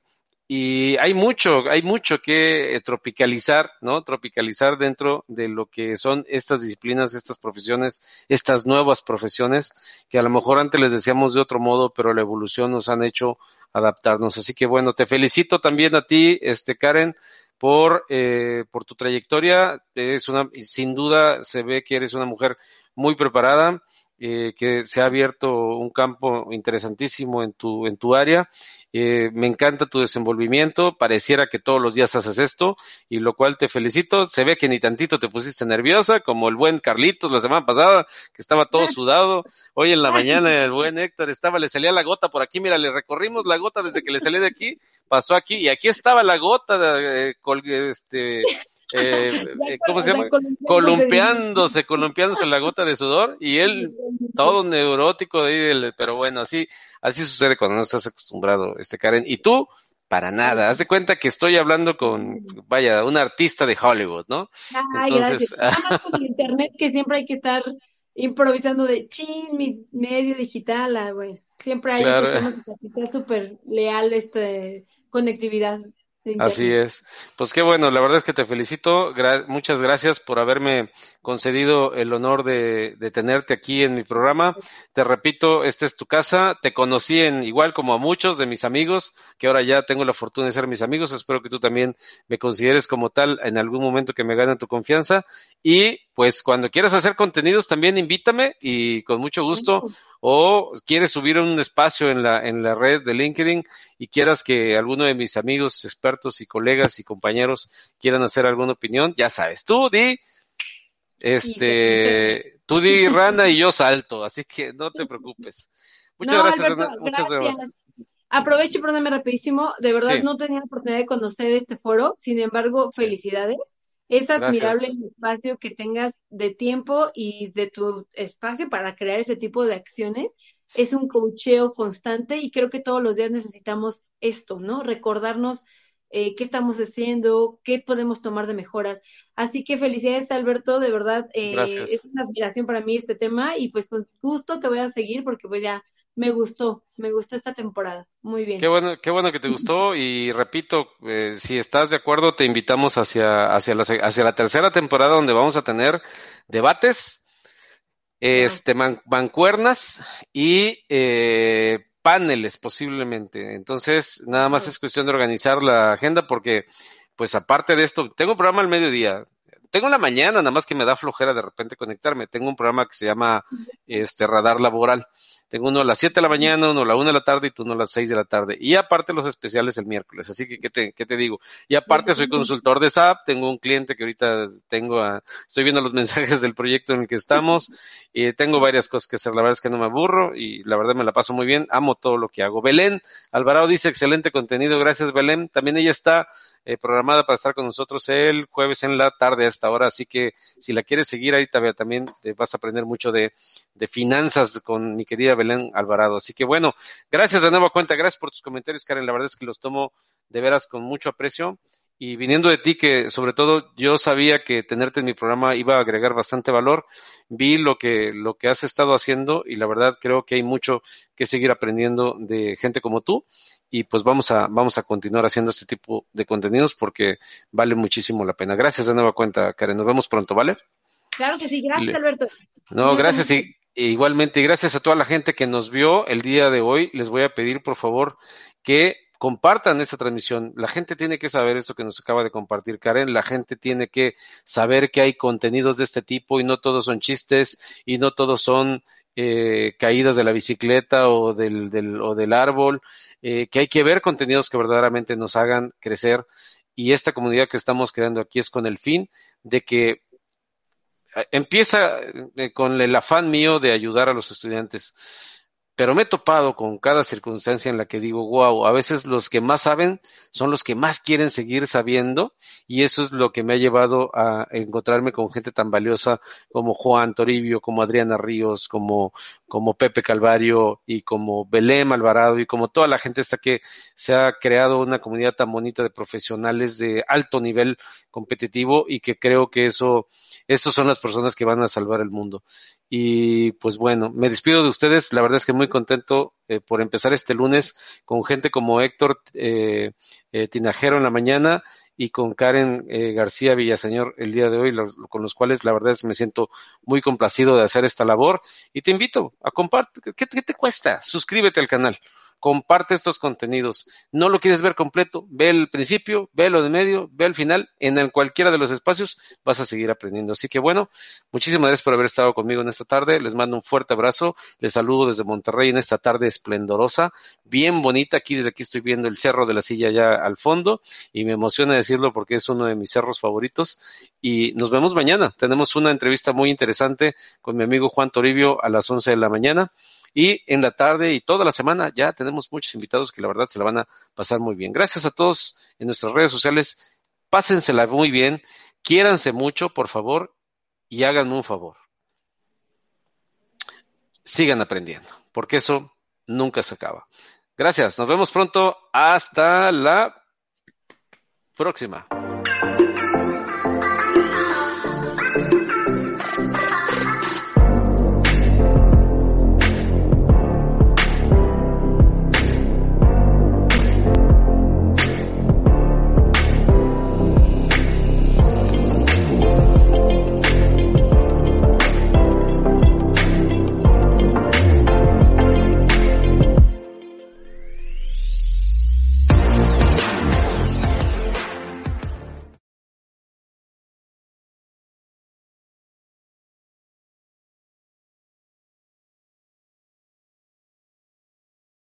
y hay mucho, hay mucho que eh, tropicalizar, ¿no? Tropicalizar dentro de lo que son estas disciplinas, estas profesiones, estas nuevas profesiones, que a lo mejor antes les decíamos de otro modo, pero la evolución nos han hecho adaptarnos. Así que bueno, te felicito también a ti, este Karen, por, eh, por tu trayectoria. Es una, sin duda se ve que eres una mujer muy preparada, eh, que se ha abierto un campo interesantísimo en tu, en tu área. Eh, me encanta tu desenvolvimiento, pareciera que todos los días haces esto, y lo cual te felicito. Se ve que ni tantito te pusiste nerviosa, como el buen Carlitos la semana pasada, que estaba todo [LAUGHS] sudado. Hoy en la mañana el buen Héctor estaba, le salía la gota por aquí, mira, le recorrimos la gota desde que le salí de aquí, pasó aquí, y aquí estaba la gota, de, eh, este, eh, [LAUGHS] eh, ¿cómo se llama? Columpiándose, columpiándose la gota de sudor y él todo neurótico de ahí, pero bueno, así, así sucede cuando no estás acostumbrado, este Karen. Y tú, para nada, haz de cuenta que estoy hablando con, vaya, un artista de Hollywood, ¿no? Entonces, con internet que siempre hay que estar improvisando de chin, mi medio digital, ah, güey. Siempre hay que estar súper leal este conectividad. Así es. Pues qué bueno, la verdad es que te felicito. muchas gracias por haberme concedido el honor de, tenerte aquí en mi programa. Te repito, esta es tu casa. Te conocí en igual como a muchos de mis amigos, que ahora ya tengo la fortuna de ser mis amigos. Espero que tú también me consideres como tal en algún momento que me gane tu confianza. Y pues cuando quieras hacer contenidos también invítame y con mucho gusto o quieres subir un espacio en la, en la red de LinkedIn y quieras que alguno de mis amigos, expertos y colegas y compañeros quieran hacer alguna opinión, ya sabes, tú di, este, tú di rana y yo salto, así que no te preocupes. Muchas gracias, muchas gracias. Aprovecho, perdóname rapidísimo, de verdad no tenía la oportunidad de conocer este foro, sin embargo, felicidades. Es admirable el espacio que tengas de tiempo y de tu espacio para crear ese tipo de acciones. Es un cocheo constante y creo que todos los días necesitamos esto, ¿no? Recordarnos eh, qué estamos haciendo, qué podemos tomar de mejoras. Así que felicidades, Alberto, de verdad, eh, es una admiración para mí este tema y pues con gusto te voy a seguir porque pues ya me gustó, me gustó esta temporada. Muy bien. Qué bueno, qué bueno que te gustó y repito, eh, si estás de acuerdo, te invitamos hacia, hacia, la, hacia la tercera temporada donde vamos a tener debates, este, mancuernas y eh, paneles posiblemente. Entonces, nada más es cuestión de organizar la agenda porque, pues aparte de esto, tengo un programa al mediodía. Tengo la mañana, nada más que me da flojera de repente conectarme. Tengo un programa que se llama este Radar Laboral. Tengo uno a las 7 de la mañana, uno a la 1 de la tarde y uno a las 6 de la tarde. Y aparte los especiales el miércoles. Así que, ¿qué te, qué te digo? Y aparte soy consultor de SAP. Tengo un cliente que ahorita tengo, a, estoy viendo los [LAUGHS] mensajes del proyecto en el que estamos. Y tengo varias cosas que hacer. La verdad es que no me aburro y la verdad me la paso muy bien. Amo todo lo que hago. Belén Alvarado dice excelente contenido. Gracias, Belén. También ella está eh, programada para estar con nosotros el jueves en la tarde hasta ahora, así que si la quieres seguir ahí también te vas a aprender mucho de, de, finanzas con mi querida Belén Alvarado. Así que bueno, gracias de nuevo cuenta, gracias por tus comentarios, Karen, la verdad es que los tomo de veras con mucho aprecio y viniendo de ti que sobre todo yo sabía que tenerte en mi programa iba a agregar bastante valor, vi lo que lo que has estado haciendo y la verdad creo que hay mucho que seguir aprendiendo de gente como tú y pues vamos a vamos a continuar haciendo este tipo de contenidos porque vale muchísimo la pena. Gracias de nueva cuenta, Karen. Nos vemos pronto, ¿vale? Claro que sí, gracias, Alberto. No, gracias y igualmente gracias a toda la gente que nos vio el día de hoy. Les voy a pedir por favor que compartan esta transmisión. La gente tiene que saber eso que nos acaba de compartir Karen. La gente tiene que saber que hay contenidos de este tipo y no todos son chistes y no todos son eh, caídas de la bicicleta o del, o del árbol, eh, que hay que ver contenidos que verdaderamente nos hagan crecer. Y esta comunidad que estamos creando aquí es con el fin de que empieza con el afán mío de ayudar a los estudiantes. Pero me he topado con cada circunstancia en la que digo, wow, a veces los que más saben son los que más quieren seguir sabiendo y eso es lo que me ha llevado a encontrarme con gente tan valiosa como Juan Toribio, como Adriana Ríos, como, como Pepe Calvario y como Belém Alvarado y como toda la gente esta que se ha creado una comunidad tan bonita de profesionales de alto nivel competitivo y que creo que eso, estos son las personas que van a salvar el mundo. Y pues bueno, me despido de ustedes. La verdad es que muy contento eh, por empezar este lunes con gente como Héctor eh, eh, Tinajero en la mañana y con Karen eh, García Villaseñor el día de hoy, con los cuales la verdad es que me siento muy complacido de hacer esta labor. Y te invito a compartir. ¿Qué, qué te cuesta? Suscríbete al canal comparte estos contenidos. No lo quieres ver completo, ve el principio, ve lo de medio, ve el final, en cualquiera de los espacios vas a seguir aprendiendo. Así que bueno, muchísimas gracias por haber estado conmigo en esta tarde. Les mando un fuerte abrazo. Les saludo desde Monterrey en esta tarde esplendorosa, bien bonita. Aquí desde aquí estoy viendo el cerro de la silla ya al fondo y me emociona decirlo porque es uno de mis cerros favoritos. Y nos vemos mañana. Tenemos una entrevista muy interesante con mi amigo Juan Toribio a las 11 de la mañana. Y en la tarde y toda la semana ya tenemos muchos invitados que la verdad se la van a pasar muy bien. Gracias a todos en nuestras redes sociales. Pásensela muy bien. Quiéranse mucho, por favor, y háganme un favor. Sigan aprendiendo, porque eso nunca se acaba. Gracias. Nos vemos pronto. Hasta la próxima.